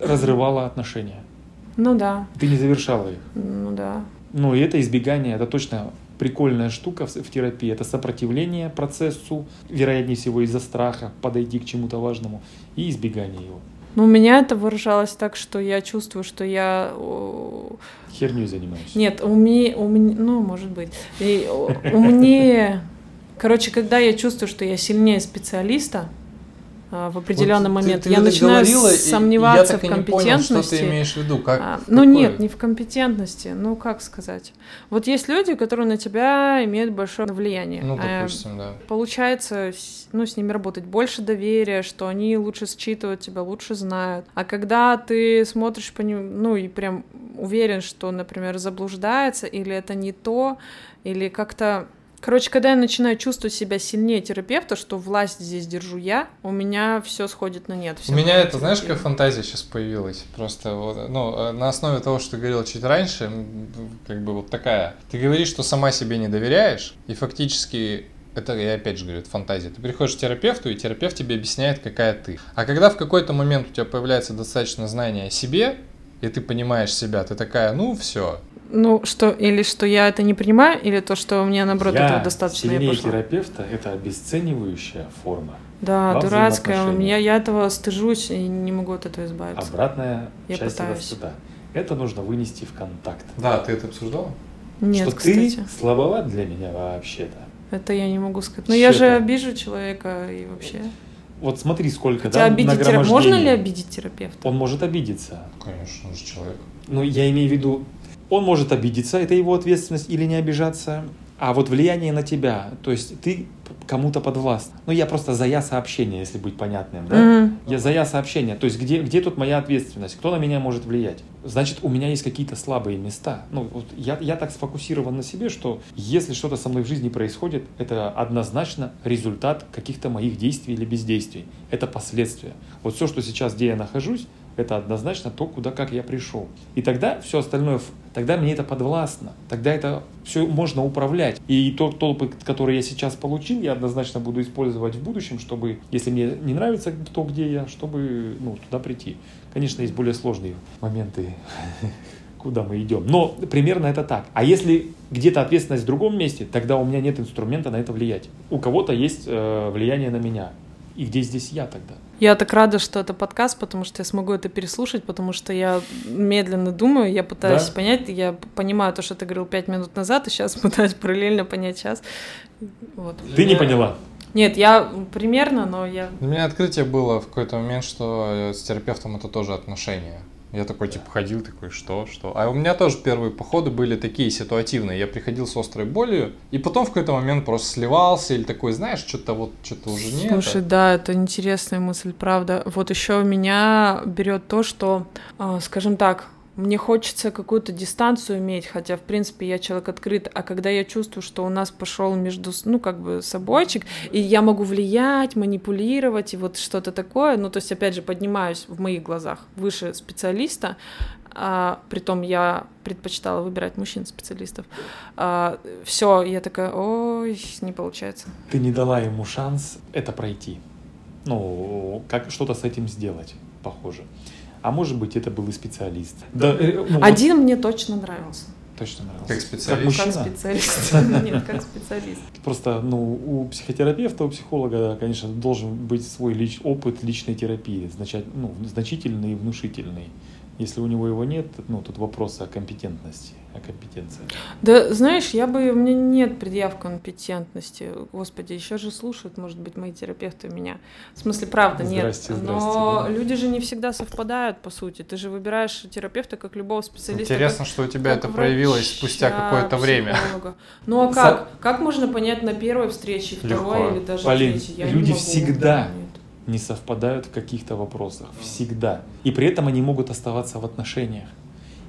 разрывала отношения. Ну да. Ты не завершала их. Ну да. Ну и это избегание, это точно прикольная штука в, терапии. Это сопротивление процессу, вероятнее всего из-за страха подойти к чему-то важному и избегание его. Ну, у меня это выражалось так, что я чувствую, что я... Херню занимаюсь. Нет, у меня, у меня ну, может быть. И, у меня... Короче, когда я чувствую, что я сильнее специалиста, в определенный вот момент. Ты, ты я начинаю сомневаться в компетентности. Понял, что ты имеешь в виду? Как, а, ну нет, не в компетентности. Ну как сказать? Вот есть люди, которые на тебя имеют большое влияние. Ну, а, допустим, а, да. Получается, ну, с ними работать больше доверия, что они лучше считывают тебя, лучше знают. А когда ты смотришь по ним, ну и прям уверен, что, например, заблуждается, или это не то, или как-то Короче, когда я начинаю чувствовать себя сильнее терапевта, что власть здесь держу я, у меня все сходит на нет. У меня это, знаешь, какая фантазия сейчас появилась? Просто вот, ну, э, на основе того, что ты говорил чуть раньше, как бы вот такая. Ты говоришь, что сама себе не доверяешь, и фактически это я опять же говорю, это фантазия. Ты приходишь к терапевту, и терапевт тебе объясняет, какая ты. А когда в какой-то момент у тебя появляется достаточно знания о себе, и ты понимаешь себя, ты такая, ну все, ну, что, или что я это не принимаю, или то, что мне, наоборот, я этого достаточно, сильнее я пошла. терапевта – это обесценивающая форма. Да, дурацкая. У меня, я этого стыжусь и не могу от этого избавиться. Обратная я часть пытаюсь. сюда. Это нужно вынести в контакт. Да, ты это обсуждала? Нет, что кстати. ты слабоват для меня вообще-то. Это я не могу сказать. Но я же обижу человека и вообще. Вот смотри, сколько, Хотя да, обидеть терап... Можно ли обидеть терапевта? Он может обидеться. Конечно, он же человек. Ну, я имею в виду, он может обидеться, это его ответственность, или не обижаться. А вот влияние на тебя, то есть ты кому-то подвластен. Ну, я просто за я сообщение, если быть понятным, да? Mm-hmm. Я за я сообщение. То есть где, где тут моя ответственность? Кто на меня может влиять? Значит, у меня есть какие-то слабые места. Ну, вот я, я так сфокусирован на себе, что если что-то со мной в жизни происходит, это однозначно результат каких-то моих действий или бездействий. Это последствия. Вот все, что сейчас, где я нахожусь, это однозначно то, куда как я пришел. И тогда все остальное, тогда мне это подвластно, тогда это все можно управлять. И тот, опыт, который я сейчас получил, я однозначно буду использовать в будущем, чтобы, если мне не нравится то, где я, чтобы ну, туда прийти. Конечно, есть более сложные моменты, куда мы идем. Но примерно это так. А если где-то ответственность в другом месте, тогда у меня нет инструмента на это влиять. У кого-то есть э, влияние на меня. И где здесь я тогда? Я так рада, что это подкаст, потому что я смогу это переслушать, потому что я медленно думаю, я пытаюсь да? понять, я понимаю то, что ты говорил пять минут назад, и сейчас пытаюсь параллельно понять сейчас. Вот. Ты не поняла? Нет, я примерно, но я... У меня открытие было в какой-то момент, что с терапевтом это тоже отношения. Я такой, типа, ходил, такой, что, что? А у меня тоже первые походы были такие ситуативные. Я приходил с острой болью, и потом в какой-то момент просто сливался, или такой, знаешь, что-то вот, что-то уже нет. Слушай, да, это интересная мысль, правда. Вот еще меня берет то, что, а, скажем так, мне хочется какую-то дистанцию иметь, хотя, в принципе, я человек открыт, а когда я чувствую, что у нас пошел между, ну, как бы, собойчик, и я могу влиять, манипулировать, и вот что-то такое, ну, то есть, опять же, поднимаюсь в моих глазах выше специалиста, а, притом я предпочитала выбирать мужчин-специалистов. А, все, я такая, ой, не получается. Ты не дала ему шанс это пройти. Ну, как что-то с этим сделать, похоже. А может быть, это был и специалист. Да, э, ну, Один вот... мне точно нравился. Точно нравился. Как специалист? Как, как специалист. Нет, как специалист. Просто, ну, у психотерапевта, у психолога, конечно, должен быть свой лич... опыт личной терапии, значит, ну, значительный и внушительный. Если у него его нет, ну, тут вопрос о компетентности о компетенции? Да, знаешь, я бы, у меня нет предъяв компетентности. Господи, еще же слушают, может быть, мои терапевты меня. В смысле, правда, нет. Здрасте, здрасте, Но да. люди же не всегда совпадают, по сути. Ты же выбираешь терапевта как любого специалиста. Интересно, как, что у тебя это врача, проявилось спустя какое-то время. Ну а как? За... Как можно понять на первой встрече, второй Легко. или даже Полин, третьей? Я люди всегда не совпадают в каких-то вопросах. Всегда. И при этом они могут оставаться в отношениях.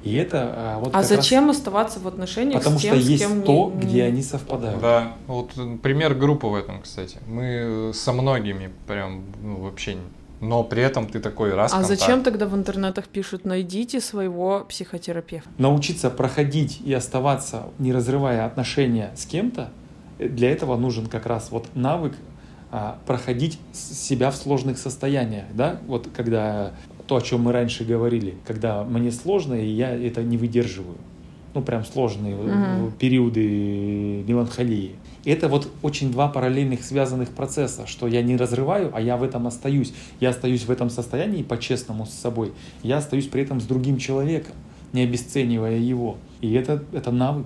И это а, вот А зачем раз оставаться в отношениях потому с тем, что с есть кем не- то, не- где они совпадают. Да, вот э, пример группы в этом, кстати. Мы со многими прям ну, вообще, но при этом ты такой раз А контакт. зачем тогда в интернетах пишут «найдите своего психотерапевта»? Научиться проходить и оставаться, не разрывая отношения с кем-то, э, для этого нужен как раз вот навык проходить с- себя в сложных состояниях, да, вот когда то, о чем мы раньше говорили, когда мне сложно, и я это не выдерживаю, ну прям сложные Мгм. периоды меланхолии. И Это вот очень два параллельных связанных процесса, что я не разрываю, а я в этом остаюсь. Я остаюсь в этом состоянии по-честному с собой. Я остаюсь при этом с другим человеком, не обесценивая его. И это, это навык.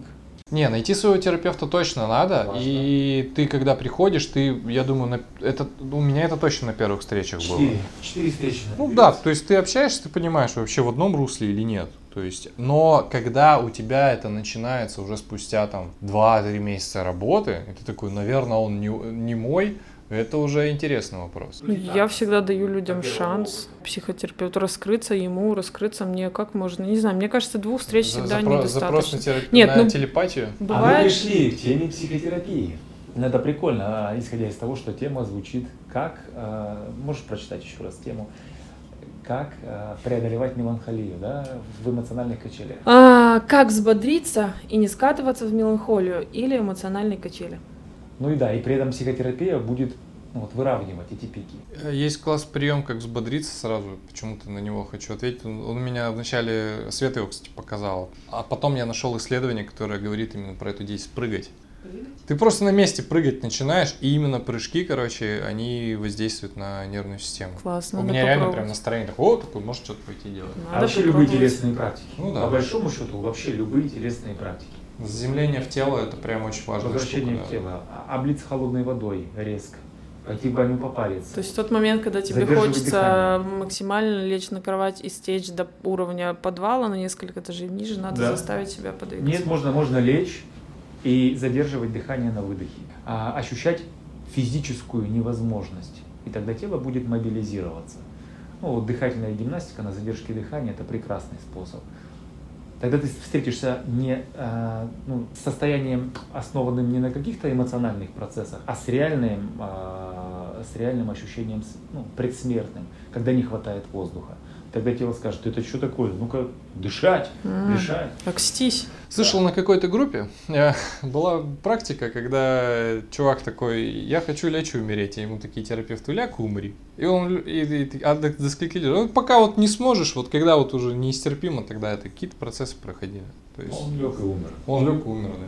Не, найти своего терапевта точно надо. Важно. И ты, когда приходишь, ты, я думаю, на- это, у меня это точно на первых встречах было. Четыре встречи. Ну да, то есть ты общаешься, ты понимаешь, вообще в одном русле или нет. То есть, но когда у тебя это начинается уже спустя там 2-3 месяца работы, и ты такой, наверное, он не, не мой, это уже интересный вопрос. Я всегда даю людям шанс психотерапевту раскрыться, ему раскрыться мне как можно. Не знаю, мне кажется, двух встреч За- всегда запро- запрос на, недостаточно. терап- Нет, на ну, телепатию. А мы Бывает, пришли к теме психотерапии. Ну, Это прикольно, а, исходя из того, что тема звучит как, э, можешь прочитать еще раз тему, как э, преодолевать меланхолию да, в эмоциональных качелях. а, как взбодриться и не скатываться в меланхолию или эмоциональные качели. Ну и да, и при этом психотерапия будет ну, вот, выравнивать эти пики. Э, Есть класс прием, как взбодриться сразу. Почему-то на него хочу ответить. Он, он меня вначале, Света его, кстати, показала. А потом я нашел исследование, которое говорит именно про эту действие прыгать. Ты просто на месте прыгать начинаешь, и именно прыжки, короче, они воздействуют на нервную систему. Классно, У надо меня реально прям настроение такое, о, такой, может что-то пойти делать. а Надо вообще любые телесные практики. Ну да. По большому счету, вообще любые телесные практики. Заземление в тело это прям очень важно. Возвращение в тело, а- облиться холодной водой резко, пойти в баню попариться. То есть в тот момент, когда тебе хочется дыхание. максимально лечь на кровать и стечь до уровня подвала на несколько этажей ниже, надо Да. заставить себя подвигаться. Нет, можно, можно лечь и задерживать дыхание на выдохе. А ощущать физическую невозможность. И тогда тело будет мобилизироваться. Ну, вот дыхательная гимнастика на задержке дыхания – это прекрасный способ. Тогда ты встретишься не а, ну, с состоянием, основанным не на каких-то эмоциональных процессах, а с реальным, а, с реальным ощущением ну, предсмертным, когда не хватает воздуха. Тогда тело скажет, это что такое? Ну-ка, дышать, М. дышать. Окстись. Слышал на какой-то группе, э, была практика, когда чувак такой, я хочу лечь и умереть, и ему такие терапевты, ляг и умри. И он, и, и- и- а до, до скольки лет? Ну, пока вот не сможешь, вот когда вот уже нестерпимо, тогда это какие-то процессы проходили. То есть Он лег и умер. он лег и умер, да.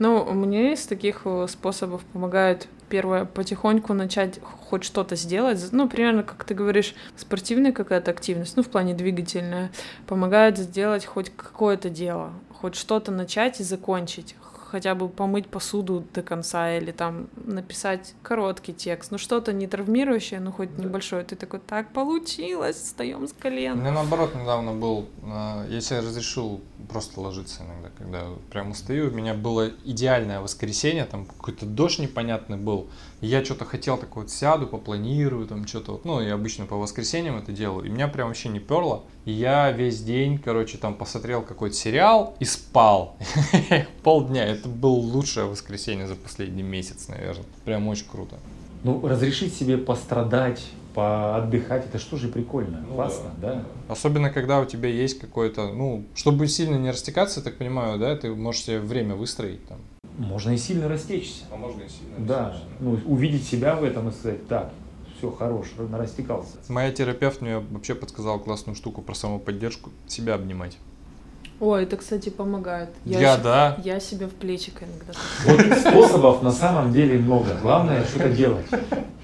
Ну, мне из таких э, способов помогает первое потихоньку начать хоть что-то сделать. Ну, примерно, как ты говоришь, спортивная какая-то активность, ну, в плане двигательная, помогает сделать хоть какое-то дело, хоть что-то начать и закончить. Хотя бы помыть посуду до конца или там написать короткий текст, ну что-то не травмирующее, ну хоть небольшое. Ты такой, так получилось, встаем с У колен. меня наоборот недавно был, э, я себе разрешил просто ложиться иногда, когда прям устаю. У меня было идеальное воскресенье, там какой-то дождь непонятный был. Я что-то хотел такой вот сяду, попланирую, там что-то вот. Ну, я обычно по воскресеньям это делаю. И меня прям вообще не перло. И я весь день, короче, там посмотрел какой-то сериал и спал. Полдня. Это было лучшее воскресенье за последний месяц, наверное. Прям очень круто. Ну, разрешить себе пострадать, поотдыхать, это что же прикольно, Ну классно, да. Особенно, когда у тебя есть какой-то, ну, чтобы сильно не растекаться, я так понимаю, да, ты можешь себе время выстроить там. Можно и сильно растечься. А можно и сильно Да, ну, увидеть себя в этом и сказать, так, все, хорош, растекался. Моя терапевт мне вообще подсказала классную штуку про самоподдержку, себя обнимать. Ой, это, кстати, помогает. Я, се- да. Я себя в плечик иногда. Вот способов на самом деле много. Главное что-то делать.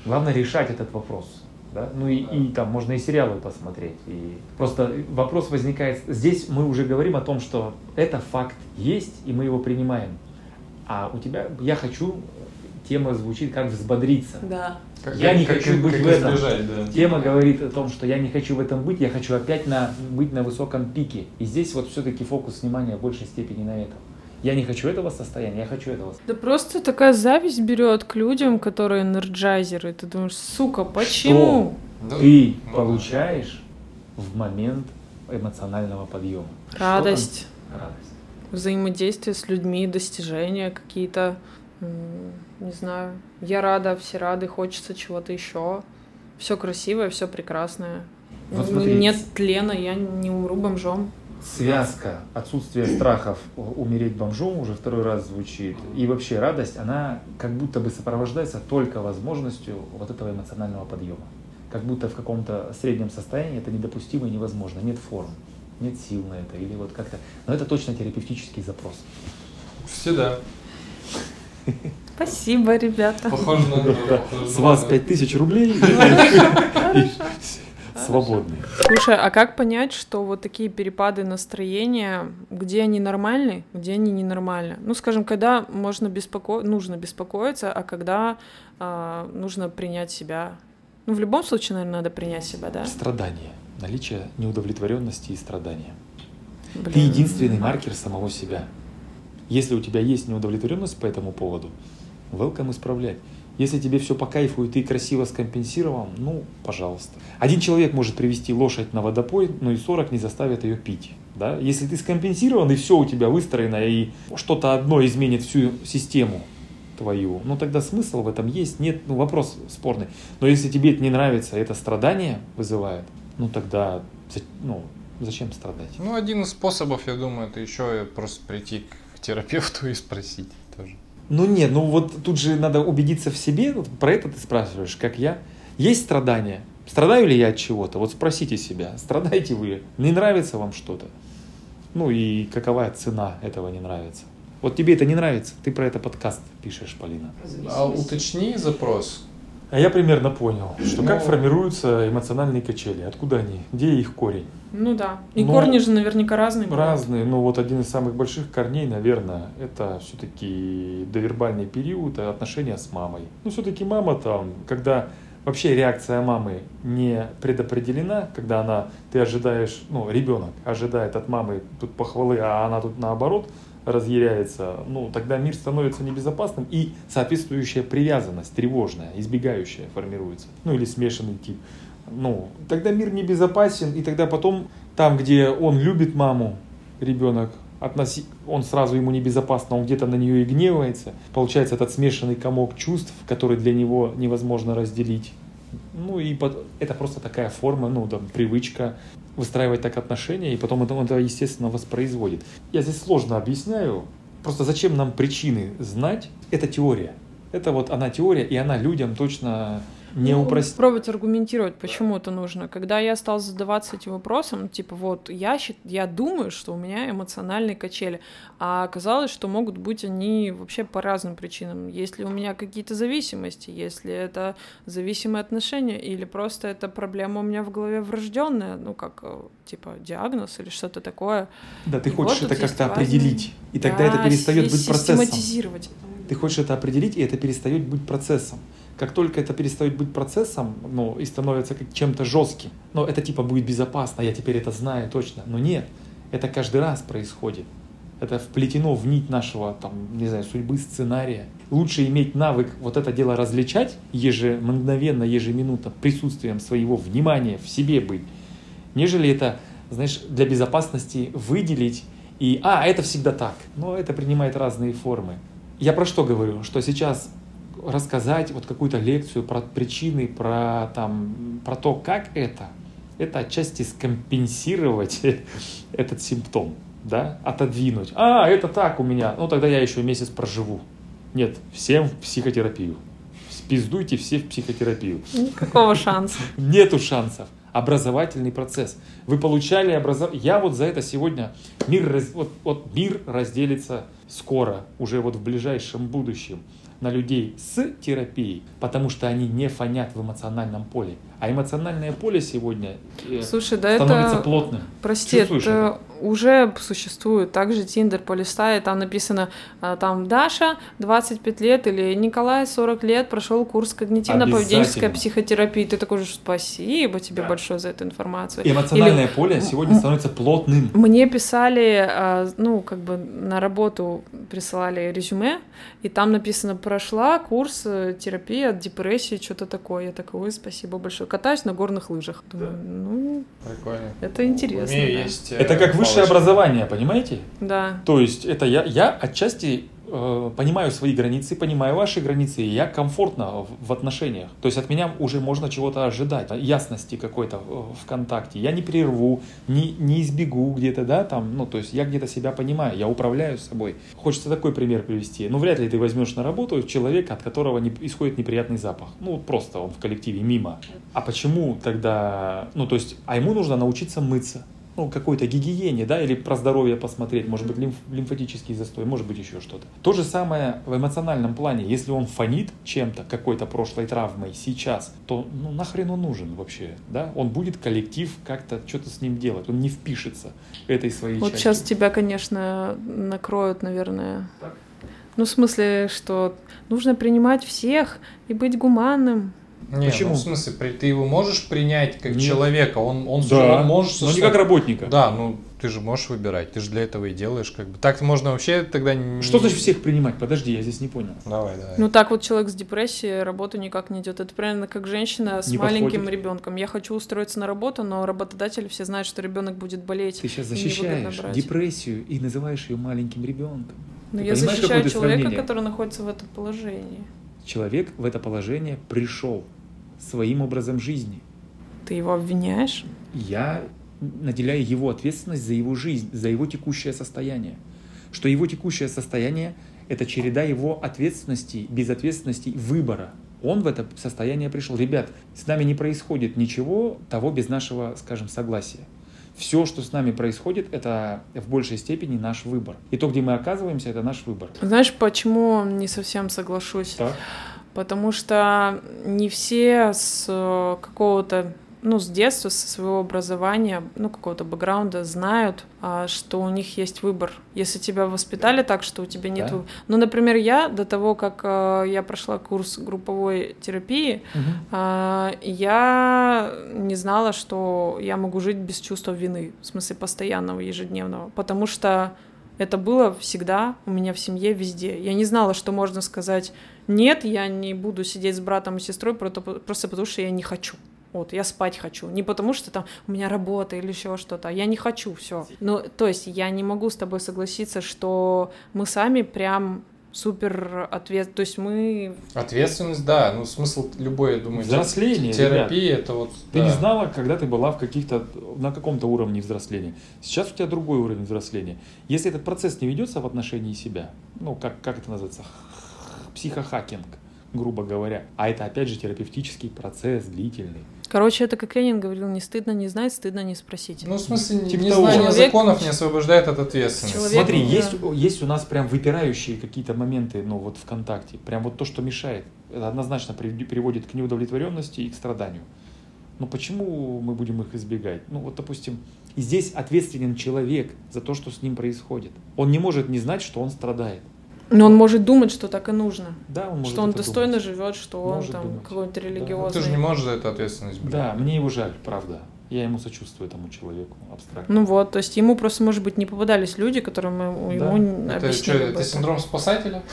Главное решать этот вопрос. Да? Ну и, и там можно и сериалы посмотреть. И просто вопрос возникает. Здесь мы уже говорим о том, что это факт есть, и мы его принимаем. А у тебя я хочу, тема звучит как взбодриться. Да. Я не хочу быть в этом. избежать, да. Тема говорит о том, что я не хочу в этом быть, я хочу опять на, быть на высоком пике. И здесь вот все-таки фокус внимания в большей степени на этом. Я не хочу этого состояния, я хочу этого. Да просто такая зависть берет к людям, которые энерджайзеры. Ты думаешь, сука, почему? Что ты получаешь в момент эмоционального подъема? Радость. Радость. Взаимодействие с людьми, достижения какие-то. Не знаю. Я рада, все рады, хочется чего-то еще. Все красивое, все прекрасное. Вот Нет тлена, я не умру бомжом связка отсутствие страхов умереть бомжом уже второй раз звучит, и вообще радость, она как будто бы сопровождается только возможностью вот этого эмоционального подъема. Как будто в каком-то среднем состоянии это недопустимо и невозможно, нет форм, нет сил на это, или вот как-то. Но это точно терапевтический запрос. Всегда. Спасибо, ребята. Похоже на... С вас пять тысяч рублей. свободный. Слушай, а как понять, что вот такие перепады настроения, где они нормальны, где они ненормальны? Ну, скажем, когда можно беспоко... нужно беспокоиться, а когда э, нужно принять себя? Ну, в любом случае, наверное, надо принять себя, да? Страдание. Наличие неудовлетворенности и страдания. Блин. Ты единственный маркер самого себя. Если у тебя есть неудовлетворенность по этому поводу, welcome исправлять. Если тебе все по кайфу и ты красиво скомпенсировал, ну, пожалуйста. Один человек может привести лошадь на водопой, но и 40 не заставят ее пить. Да? Если ты скомпенсирован и все у тебя выстроено, и что-то одно изменит всю систему твою, ну тогда смысл в этом есть, нет, ну вопрос спорный. Но если тебе это не нравится, это страдание вызывает, ну тогда, ну, зачем страдать? Ну, один из способов, я думаю, это еще просто прийти к терапевту и спросить. Ну нет, ну вот тут же надо убедиться в себе, про это ты спрашиваешь, как я. Есть страдания? Страдаю ли я от чего-то? Вот спросите себя, страдаете вы? Не нравится вам что-то? Ну и какова цена этого не нравится? Вот тебе это не нравится, ты про это подкаст пишешь, Полина. А уточни запрос, а я примерно понял, что как ну. формируются эмоциональные качели, откуда они, где их корень. Ну да. И но корни же наверняка разные. Разные, но вот один из самых больших корней, наверное, это все-таки довербальный период отношения с мамой. Ну все-таки мама там, когда вообще реакция мамы не предопределена, когда она, ты ожидаешь, ну ребенок ожидает от мамы тут похвалы, а она тут наоборот – разъяряется, ну, тогда мир становится небезопасным, и соответствующая привязанность, тревожная, избегающая формируется. Ну, или смешанный тип. Ну, тогда мир небезопасен, и тогда потом, там, где он любит маму, ребенок, относи... он сразу ему небезопасно, он где-то на нее и гневается. Получается этот смешанный комок чувств, который для него невозможно разделить. Ну и под... это просто такая форма, ну, там, привычка выстраивать так отношения, и потом это, он это, естественно, воспроизводит. Я здесь сложно объясняю, просто зачем нам причины знать, это теория. Это вот она теория, и она людям точно не ну, упростить. Пробовать аргументировать, почему это нужно. Когда я стал задаваться этим вопросом, типа вот я, я думаю, что у меня эмоциональные качели, а оказалось, что могут быть они вообще по разным причинам. Если у меня какие-то зависимости, если это зависимые отношения, или просто это проблема у меня в голове врожденная, ну как э, типа диагноз или что-то такое. Да, ты и хочешь вот это как-то определить, и тогда да, это перестает быть процессом. Ты хочешь это определить, и это перестает быть процессом. Как только это перестает быть процессом, ну, и становится как чем-то жестким, но это типа будет безопасно, я теперь это знаю точно. Но нет, это каждый раз происходит. Это вплетено в нить нашего, там, не знаю, судьбы, сценария. Лучше иметь навык вот это дело различать ежемгновенно, ежеминутно, присутствием своего внимания в себе быть, нежели это, знаешь, для безопасности выделить и, а, это всегда так. Но это принимает разные формы. Я про что говорю? Что сейчас рассказать вот какую-то лекцию про причины, про, там, про то, как это, это отчасти скомпенсировать этот симптом, да, отодвинуть. А, это так у меня, ну тогда я еще месяц проживу. Нет, всем в психотерапию. Спиздуйте все в психотерапию. Никакого шанса. Нету шансов. Образовательный процесс. Вы получали образование. Я вот за это сегодня мир, раз... вот, вот мир разделится скоро, уже вот в ближайшем будущем на людей с терапией, потому что они не фонят в эмоциональном поле. А эмоциональное поле сегодня э, Слушай, да становится это... плотным. Прости, Чувствуешь это уже существует. Также Тиндер полистай, там написано, а, там Даша 25 лет или Николай 40 лет прошел курс когнитивно-поведенческой психотерапии. Ты такой же, спасибо тебе Да. большое за эту информацию. Эмоциональное Или- поле сегодня становится плотным. Мне писали, а, ну, как бы на работу присылали резюме, и там написано, прошла курс э, терапии от депрессии, что-то такое. Я такой, ой, спасибо большое. Катаюсь на горных лыжах. Думаю, ну, Прикольно. это интересно. У меня да. есть, э, Это как высшее палочка. образование, понимаете? Да. То есть это я, я отчасти э, понимаю свои границы, понимаю ваши границы, и я комфортно в, отношениях. То есть от меня уже можно чего-то ожидать, ясности какой-то в, контакте. Я не прерву, не, не избегу где-то, да, там, ну, то есть я где-то себя понимаю, я управляю собой. Хочется такой пример привести. Ну, вряд ли ты возьмешь на работу человека, от которого не, исходит неприятный запах. Ну, просто он в коллективе мимо. А почему тогда, ну, то есть, а ему нужно научиться мыться ну, какой-то гигиене, да, или про здоровье посмотреть, может быть, лимф- лимфатический застой, может быть, еще что-то. То же самое в эмоциональном плане. Если он фонит чем-то, какой-то прошлой травмой сейчас, то ну нахрен он нужен вообще, да? Он будет коллектив как-то что-то с ним делать, он не впишется этой своей Вот частью. сейчас тебя, конечно, накроют, наверное. Так? Ну, в смысле, что нужно принимать всех и быть гуманным. Не, Почему? ну, в смысле, при- ты его можешь принять как Нет. человека, он, он, Да, он может... но не как работника. Да, ну ты же можешь выбирать, ты же для этого и делаешь, как бы. Так можно вообще тогда не... Что значит всех принимать? Подожди, я здесь не понял. Давай, давай. Ну, так вот человек с депрессией работу никак не идет. Это примерно как женщина с Не маленьким подходит. ребенком. Я хочу устроиться на работу, но работодатели все знают, что ребенок будет болеть. Ты сейчас защищаешь депрессию и называешь ее маленьким ребенком. Но Ты я защищаю человека, сравнение? который находится в этом положении. Человек в это положение пришел своим образом жизни. Ты его обвиняешь? я наделяю его ответственность за его жизнь, за его текущее состояние. Что его текущее состояние – это череда его ответственностей, безответственностей, выбора. Он в это состояние пришел. Ребят, с нами не происходит ничего того без нашего, скажем, согласия. Все, что с нами происходит, это в большей степени наш выбор. И то, где мы оказываемся, это наш выбор. Знаешь, почему не совсем соглашусь? Так. Потому что не все с э, какого-то, ну, с детства, со своего образования, ну, какого-то бэкграунда знают, а, что у них есть выбор. Если тебя воспитали так, что у тебя нет Да. выбора. Ну, например, я до того, как э, я прошла курс групповой терапии, а, я не знала, что я могу жить без чувства вины, в смысле постоянного, ежедневного, потому что это было всегда у меня в семье, везде. Я не знала, что можно сказать «нет, я не буду сидеть с братом и сестрой просто потому, что я не хочу». Вот, я спать хочу. Не потому, что там у меня работа или еще что-то. а Я не хочу, все. Ну, то есть я не могу с тобой согласиться, что мы сами прям супер ответ. То есть мы Ответственность, да, ну смысл любой, я думаю, Взросление, терапии это вот... Ты да. не знала, когда ты была в каких-то, на каком-то уровне взросления. Сейчас у тебя другой уровень взросления. Если этот процесс не ведется в отношении себя, ну, как, как это называется, психохакинг, грубо говоря, а это, опять же, терапевтический процесс длительный. Короче, это как Ленин говорил, не стыдно не знать, стыдно не спросить. Ну, в смысле, Типа незнание того. Человек- законов не освобождает от ответственности. Человек- Смотри, да. есть, есть у нас прям выпирающие какие-то моменты, ну, вот ВКонтакте, прям вот то, что мешает, это однозначно при- приводит к неудовлетворенности и к страданию. Но почему мы будем их избегать? Ну, вот, допустим, и здесь ответственен человек за то, что с ним происходит. Он не может не знать, что он страдает. Но он может думать, что так и нужно. Да, он может что он это достойно думать. живет, что он Может там думать. какой-то Да. религиозный. Ну, Ты же не можешь за это ответственность брать. Да, мне его жаль, правда. Я ему сочувствую, этому человеку, абстрактно. Ну вот, то есть ему просто, может быть, не попадались люди, которым ему Да. ему Это объяснили что, это синдром спасателя?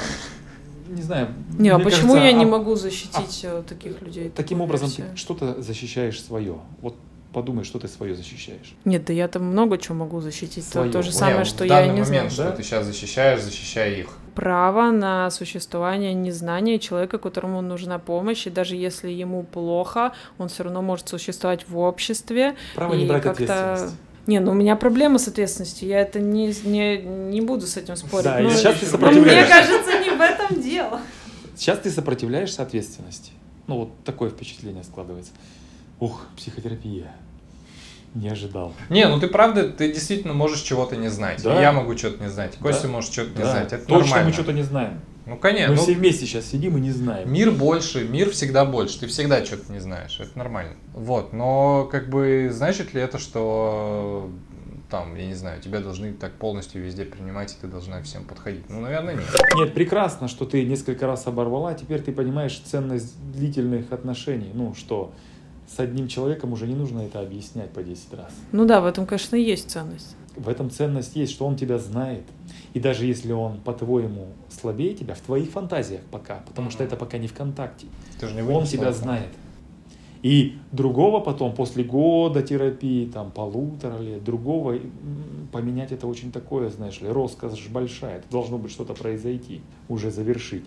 Не знаю. Не, а почему кажется, я не а- могу защитить э, таких людей? Таким образом, ты что-то защищаешь свое. Вот подумай, что ты свое защищаешь. Нет, да я там много чего могу защитить. То- Своё. То, же самое, что в я данный не знаю. момент, что Да? ты сейчас защищаешь, защищай их. Право на существование незнания человека, которому нужна помощь, и даже если ему плохо, он все равно может существовать в обществе. Право И не брать как-то- ответственность. Не, ну у меня проблема с ответственностью, я это не, не, не буду с этим спорить. Да, и но- сейчас ты мне сопротивляешься. кажется, не в этом дело. Сейчас ты сопротивляешься ответственности. Ну, вот такое впечатление складывается. Ух, психотерапия. Не ожидал. Не, ну ты правда, ты действительно можешь чего-то не знать. Да. И я могу что-то не знать. Костя Да. может что-то не Да, знать. Это Точно нормально. мы что-то не знаем. Ну, конечно. Мы ну, все вместе сейчас сидим и не знаем. Мир больше, мир всегда больше. Ты всегда что-то не знаешь. Это нормально. Вот. Но, как бы, значит ли это, что там, я не знаю, тебя должны так полностью везде принимать, и ты должна всем подходить. Ну, наверное, нет. Нет, прекрасно, что ты несколько раз оборвала, теперь ты понимаешь ценность длительных отношений. Ну, что с одним человеком уже не нужно это объяснять по 10 раз. Ну да, в этом, конечно, есть ценность. В этом ценность есть, что он тебя знает. И даже если он, по-твоему, слабее тебя, в твоих фантазиях пока, потому что это пока не ВКонтакте, Ты же не он тебя это. знает. И другого потом, после года терапии, там, полутора лет, другого поменять это очень такое, знаешь ли, роскошь большая. Это должно быть что-то произойти, уже завершить.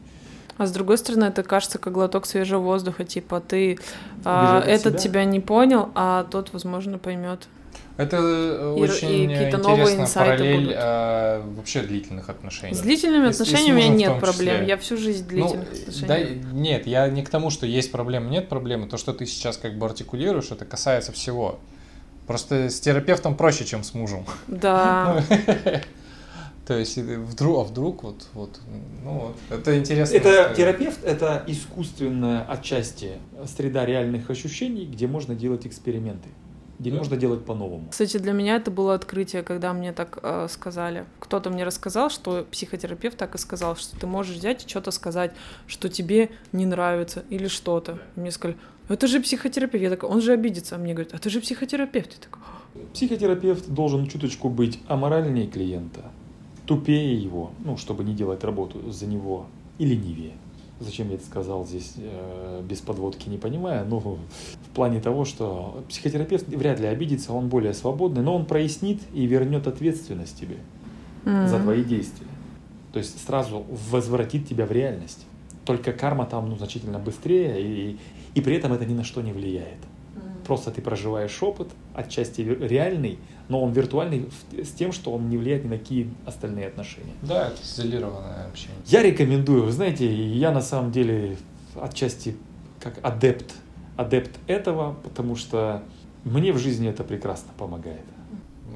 А с другой стороны, это кажется как глоток свежего воздуха, типа ты а, этот себя. тебя не понял, а тот, возможно, поймет. Это э, И- очень и какие-то новые интересная инсайты параллель будут. э, вообще длительных отношений. С длительными И с- и с отношениями у меня нет проблем. Я всю жизнь в длительных Ну, отношениях. да, нет, я не к тому, что есть проблемы, нет проблемы. То, что ты сейчас как бы артикулируешь, это касается всего. Просто с терапевтом проще, чем с мужем. Да. То есть вдруг, а вдруг вот, вот, ну вот, это интересно. Это терапевт, это искусственная отчасти среда реальных ощущений, где можно делать эксперименты, где Да. можно делать по-новому. Кстати, для меня это было открытие, когда мне так э, сказали. Кто-то мне рассказал, что психотерапевт так и сказал, что ты можешь взять и что-то сказать, что тебе не нравится или что-то. Мне сказали, это же психотерапевт. Я такая, он же обидится. А мне говорят, а ты же психотерапевт. Я такая, Психотерапевт должен чуточку быть аморальнее клиента, тупее его, ну, чтобы не делать работу за него, и ленивее. Зачем я это сказал здесь э, без подводки, не понимая, но в плане того, что психотерапевт вряд ли обидится, он более свободный, но он прояснит и вернет ответственность тебе за «М». твои действия. То есть сразу возвратит тебя в реальность. Только карма там ну, значительно быстрее, и, и при этом это ни на что не влияет. Просто ты проживаешь опыт, отчасти реальный, но он виртуальный с тем, что он не влияет ни на какие остальные отношения. Да, это изолированное общение. Я рекомендую, вы знаете, я на самом деле отчасти как адепт, адепт этого, потому что мне в жизни это прекрасно помогает.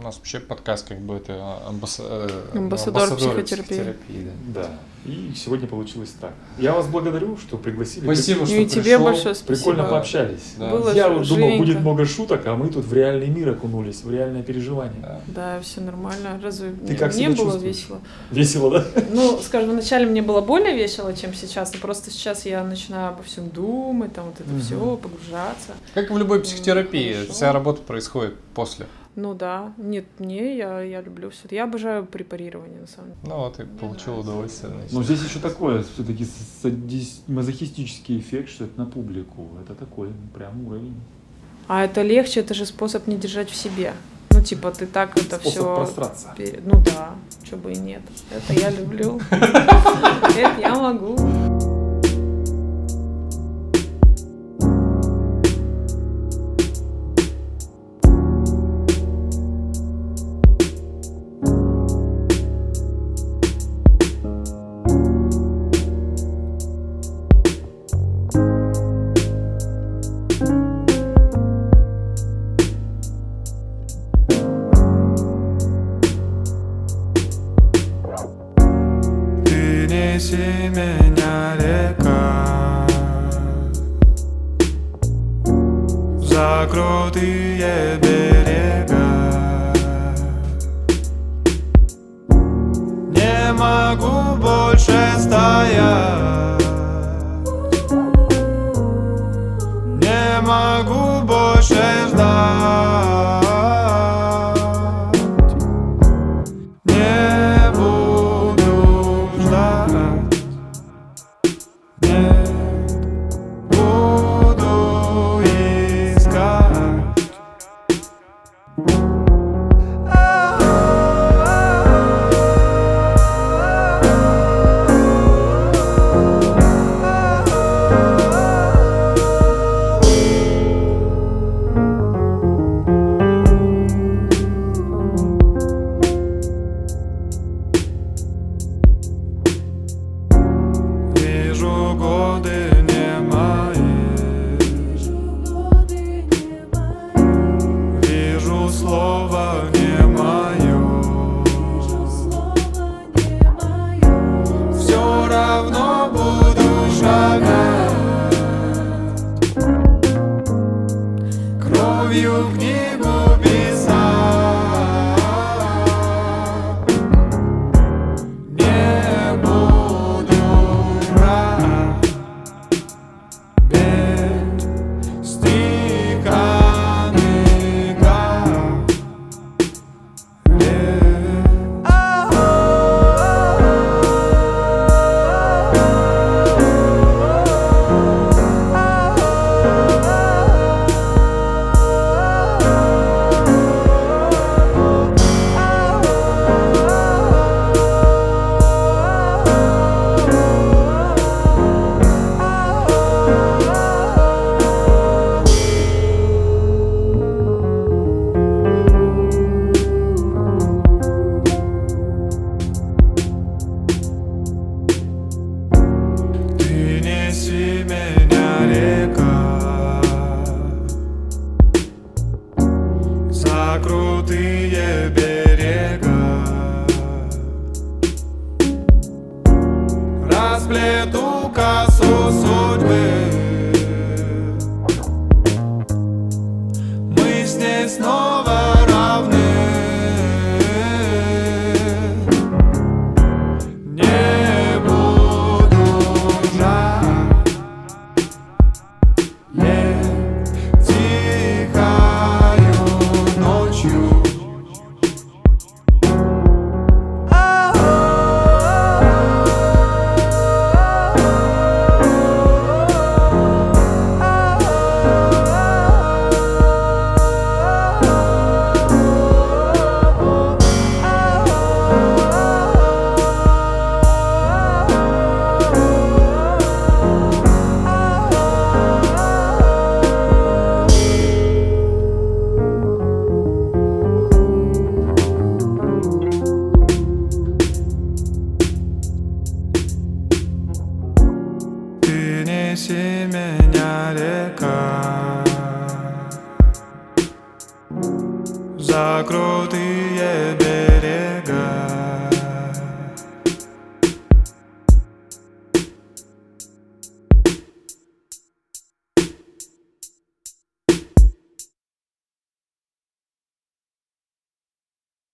У нас вообще подкаст как бы это амбасса- э, Амбассадор амбассадоры психотерапии. психотерапии, да. Да. И сегодня получилось так. Я вас благодарю, что пригласили. Спасибо, что Ну и тебе пришел. большое спасибо. Прикольно пообщались. Да. Было Я вот думал, будет много шуток, а мы тут в реальный мир окунулись, в реальное переживание. Да. Да, все нормально. Разве Ты как мне себя было чувствуешь? весело? Весело, да? Ну, скажем, вначале мне было более весело, чем сейчас, но просто сейчас я начинаю обо всем думать, там вот это Мгм. все, погружаться. Как в любой психотерапии, хорошо. вся работа происходит после. Ну да, нет, не, я, я люблю все это. Я обожаю препарирование, на самом деле. Ну вот и получил удовольствие. значит. Но здесь еще такое, все-таки мазохистический эффект, что это на публику. Это такой прям уровень. А это легче, это же способ не держать в себе. Ну, типа, ты так это Способ все... просраться. Ну да, что бы и нет. Это я люблю. Это я могу.